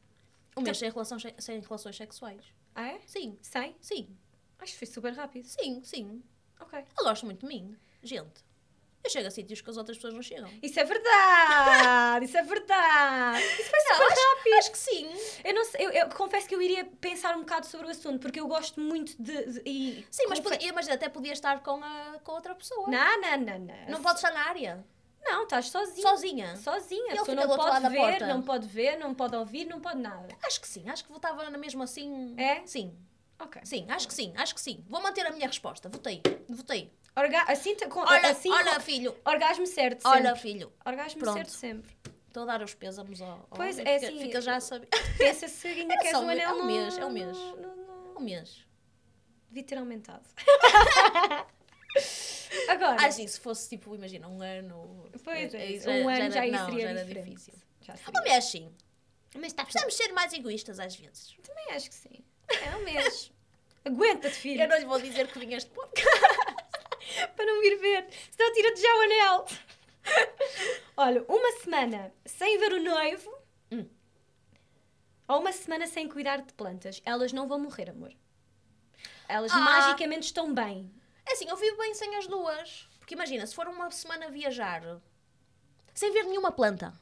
Um mês sem relações, sem relações sexuais. Ah, é? Sim, Sem? sim, Acho que foi super rápido. sim, sim. Ok. Eu gosto muito de mim. Gente, eu chego a sítios que as outras pessoas não chegam. Isso é verdade! Isso é verdade! Isso foi super rápido! Acho que sim. Eu, não sei, eu, eu confesso que eu iria pensar um bocado sobre o assunto, porque eu gosto muito de. de- e Sim, mas, podia, mas até podia estar com, a, com outra pessoa. Não, não, não, não. Não pode estar na área. Não, estás. Sozinha. Sozinha. A Ele não pode ver, não pode ver, não pode ouvir, não pode nada. Acho que sim. Acho que votava na mesma assim. É? Sim. Ok. Sim, acho que sim, acho que sim. Vou manter a minha resposta. Votei. Votei. Orga assim, com, Olha, assim olha, com- filho. Orgasmo certo sempre. Olha, filho. Orgasmo Pronto. certo sempre. Estou a dar os pésamos ao. ao Pois, é fica, assim, Fica já a saber. Pensa se ainda É queres só o um- anel é um mês, é um mês. no- Um mês. Devia ter aumentado. Agora, Ah, sim, se fosse tipo, imagina, um ano. pois é, aí um ano já, aí não, seria já era difícil. Já seria. Um mês sim. Mas está Precisamos ser mais egoístas às vezes. Também acho que sim. É um mês. Aguenta-te, filho, Eu não lhe vou dizer que vinhas de podcast. para não vir ver. Senão tira-te já o anel. Olha, uma semana sem ver o noivo Hum. ou uma semana sem cuidar de plantas. Elas não vão morrer, amor. Elas Ah. magicamente estão bem. É assim, eu vivo bem sem as duas. Porque imagina, se for uma semana viajar sem ver nenhuma planta,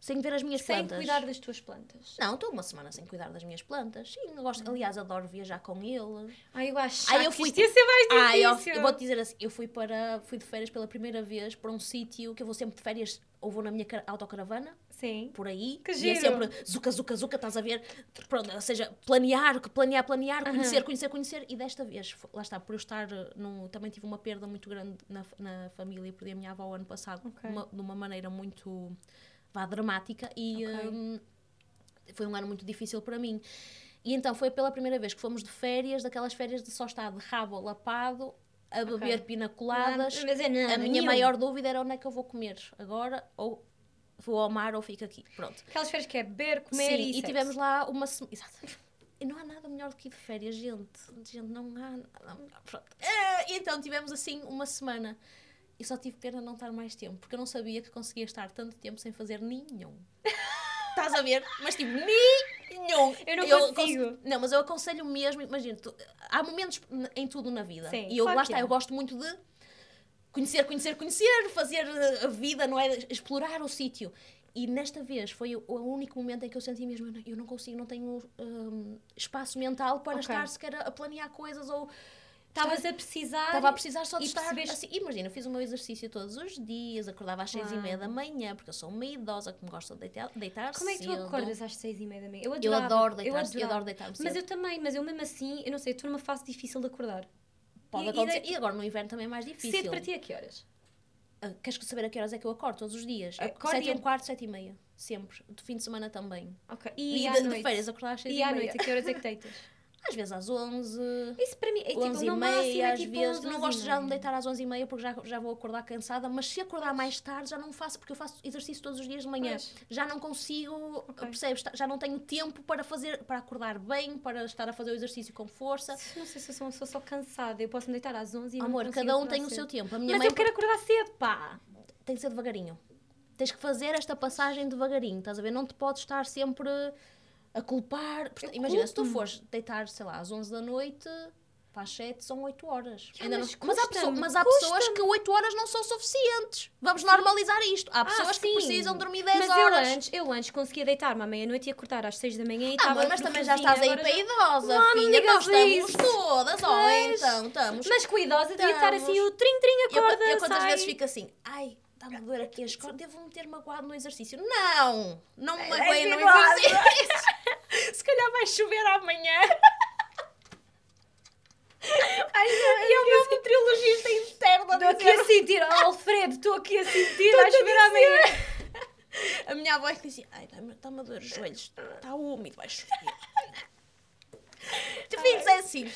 sem ver as minhas Sem plantas. cuidar das tuas plantas. Não, estou uma semana sem cuidar das minhas plantas. Sim, eu gosto, aliás, adoro viajar com ele. Ai, eu acho Ai, eu que fui- isto ia ser mais Ah, eu, difícil. eu vou-te dizer assim, eu fui para fui de férias pela primeira vez para um sítio que eu vou sempre de férias, ou vou na minha car- autocaravana, Sim. por aí, Que e é sempre zuca, zuca, zuca, estás a ver? Pronto, ou seja, planear, planear, planear, conhecer, conhecer, conhecer, e desta vez, lá está, por eu estar eh, num, também tive uma perda muito grande na, na família, perdi a minha avó ano passado, Ok. uma- de uma maneira muito, vá, dramática, e Ok. hum, foi um ano muito difícil para mim. E então foi pela primeira vez que fomos de férias, daquelas férias de só estar de rabo lapado, a beber pinacoladas. Mas é nada, a minha maior dúvida era onde é que eu vou comer agora, ou vou ao mar ou fico aqui. Pronto. Aquelas férias que é beber, comer Sim, e, e tivemos lá uma semana. Exato. E não há nada melhor do que ir de férias, gente. Gente, não há nada melhor. Pronto. Eh, E então tivemos assim uma semana. E só tive pena não estar mais tempo, porque eu não sabia que conseguia estar tanto tempo sem fazer nenhum. Estás a ver? Mas tipo, nenhum. Eu não aconse- consigo. Não, mas eu aconselho mesmo, imagina, tu- há momentos em tudo na vida. Sim, e eu, lá está, há. eu gosto muito de conhecer, conhecer, conhecer, fazer eh, a vida, não é? Explorar o sítio. E nesta vez foi o, único momento em que eu senti mesmo, eu não- eu não consigo, não tenho hum, espaço mental para Ok. estar sequer a, planear coisas ou Estavas a precisar. Estava a precisar só de estar percebeste- assim. Imagina, eu fiz o meu exercício todos os dias, acordava às seis e meia da manhã, porque eu sou uma idosa que me gosta de deitar, deitar Como é que tu cedo. acordas às seis e meia da manhã? Eu, Eu adorava, adoro eu deitar, eu, adorava. adoro deitar-me cedo. Mas eu também, mas eu mesmo assim, eu não sei, estou numa fase difícil de acordar. Pode e- acontecer. E, agora no inverno também é mais difícil. Cedo para ti a que horas? Ah, queres saber a que horas é que eu acordo todos os dias? Acordo Sete e- um quarto, sete e meia. Sempre. De fim de semana também. Ok. E, E, de, de férias acordar às seis E e, à meia. noite, a que horas é que deitas? Às vezes às onze. Isso para mim é tipo, onze e meia, é às tipo vezes. 11, Não 11 gosto já de me deitar às onze e meia porque já, já vou acordar cansada, mas se acordar mais tarde já não faço, porque eu faço exercício todos os dias de manhã. Pois. Já não consigo, Ok. percebes? Já não tenho tempo para fazer, para acordar bem, para estar a fazer o exercício com força. Não sei se eu sou uma pessoa só cansada. Eu posso me deitar às 11 e Amor, cada um tem o cedo. seu tempo. A minha Mas mãe eu quero acordar cedo, pá! tem que ser devagarinho. Tens que fazer esta passagem devagarinho, estás a ver? Não te podes estar sempre a culpar. Portanto, Eu Imagina, se tu fores deitar, sei lá, às 11 da noite, para as 7 são 8 horas. Ainda mas não- mas há, pessoa- mas há pessoas que 8 horas não são suficientes. Vamos normalizar isto. Há pessoas que sim. precisam dormir 10 mas horas. eu antes, eu antes conseguia deitar-me à meia-noite e acordar às 6 da manhã e Ah, estava amor, mas também já estás aí para idosa, Não, não filha. digas Nós estamos isso. todas. Oh, Mas- então, estamos. Mas com a idosa devia estar assim, o trim-trim Eu, acorda, eu quantas sai. vezes fico assim, ai, está-me a doer aqui as costas, devo-me ter magoado no exercício. Não! Não me magoei no idosa. exercício. Calhar vai chover amanhã. Ai, não, E é o meu meteorologista interno a Estou aqui a sentir, oh, Alfredo, estou aqui a sentir, vais ver amanhã. A minha avó é que dizia, ai, está-me a doer os joelhos, está úmido, vai chover. Tu filhos é assim.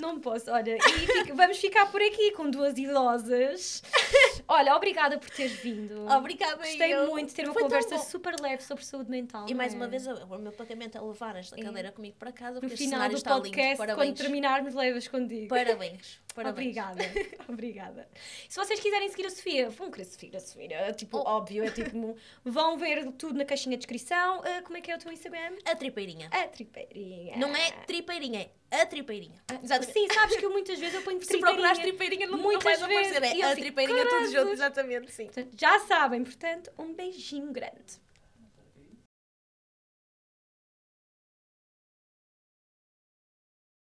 Não posso, olha, e fica- vamos ficar por aqui com duas idosas. Olha, obrigada por teres vindo. Obrigada, Gostei eu. muito de ter uma Foi conversa super leve sobre saúde mental. E mais não uma é? vez, o meu pagamento é levar esta cadeira comigo para casa, no porque final do podcast, lindo. quando terminarmos, levas contigo. Parabéns. Parabéns. Obrigada, obrigada. Se vocês quiserem seguir a Sofia, vão querer seguir a Sofia, é tipo, Oh. óbvio, é tipo, vão ver tudo na caixinha de descrição. Ah, como é que é o teu Instagram? A tripeirinha. A tripeirinha. Não é tripeirinha, é a tripeirinha. Exatamente. Sim, sabes que eu muitas vezes eu ponho Se procurares tripeirinha. tripeirinha, não, Muitas não vais aparecer. vezes. É a tripeirinha tudo junto, "Caraças." exatamente, sim. Portanto, já sabem, portanto, um beijinho grande.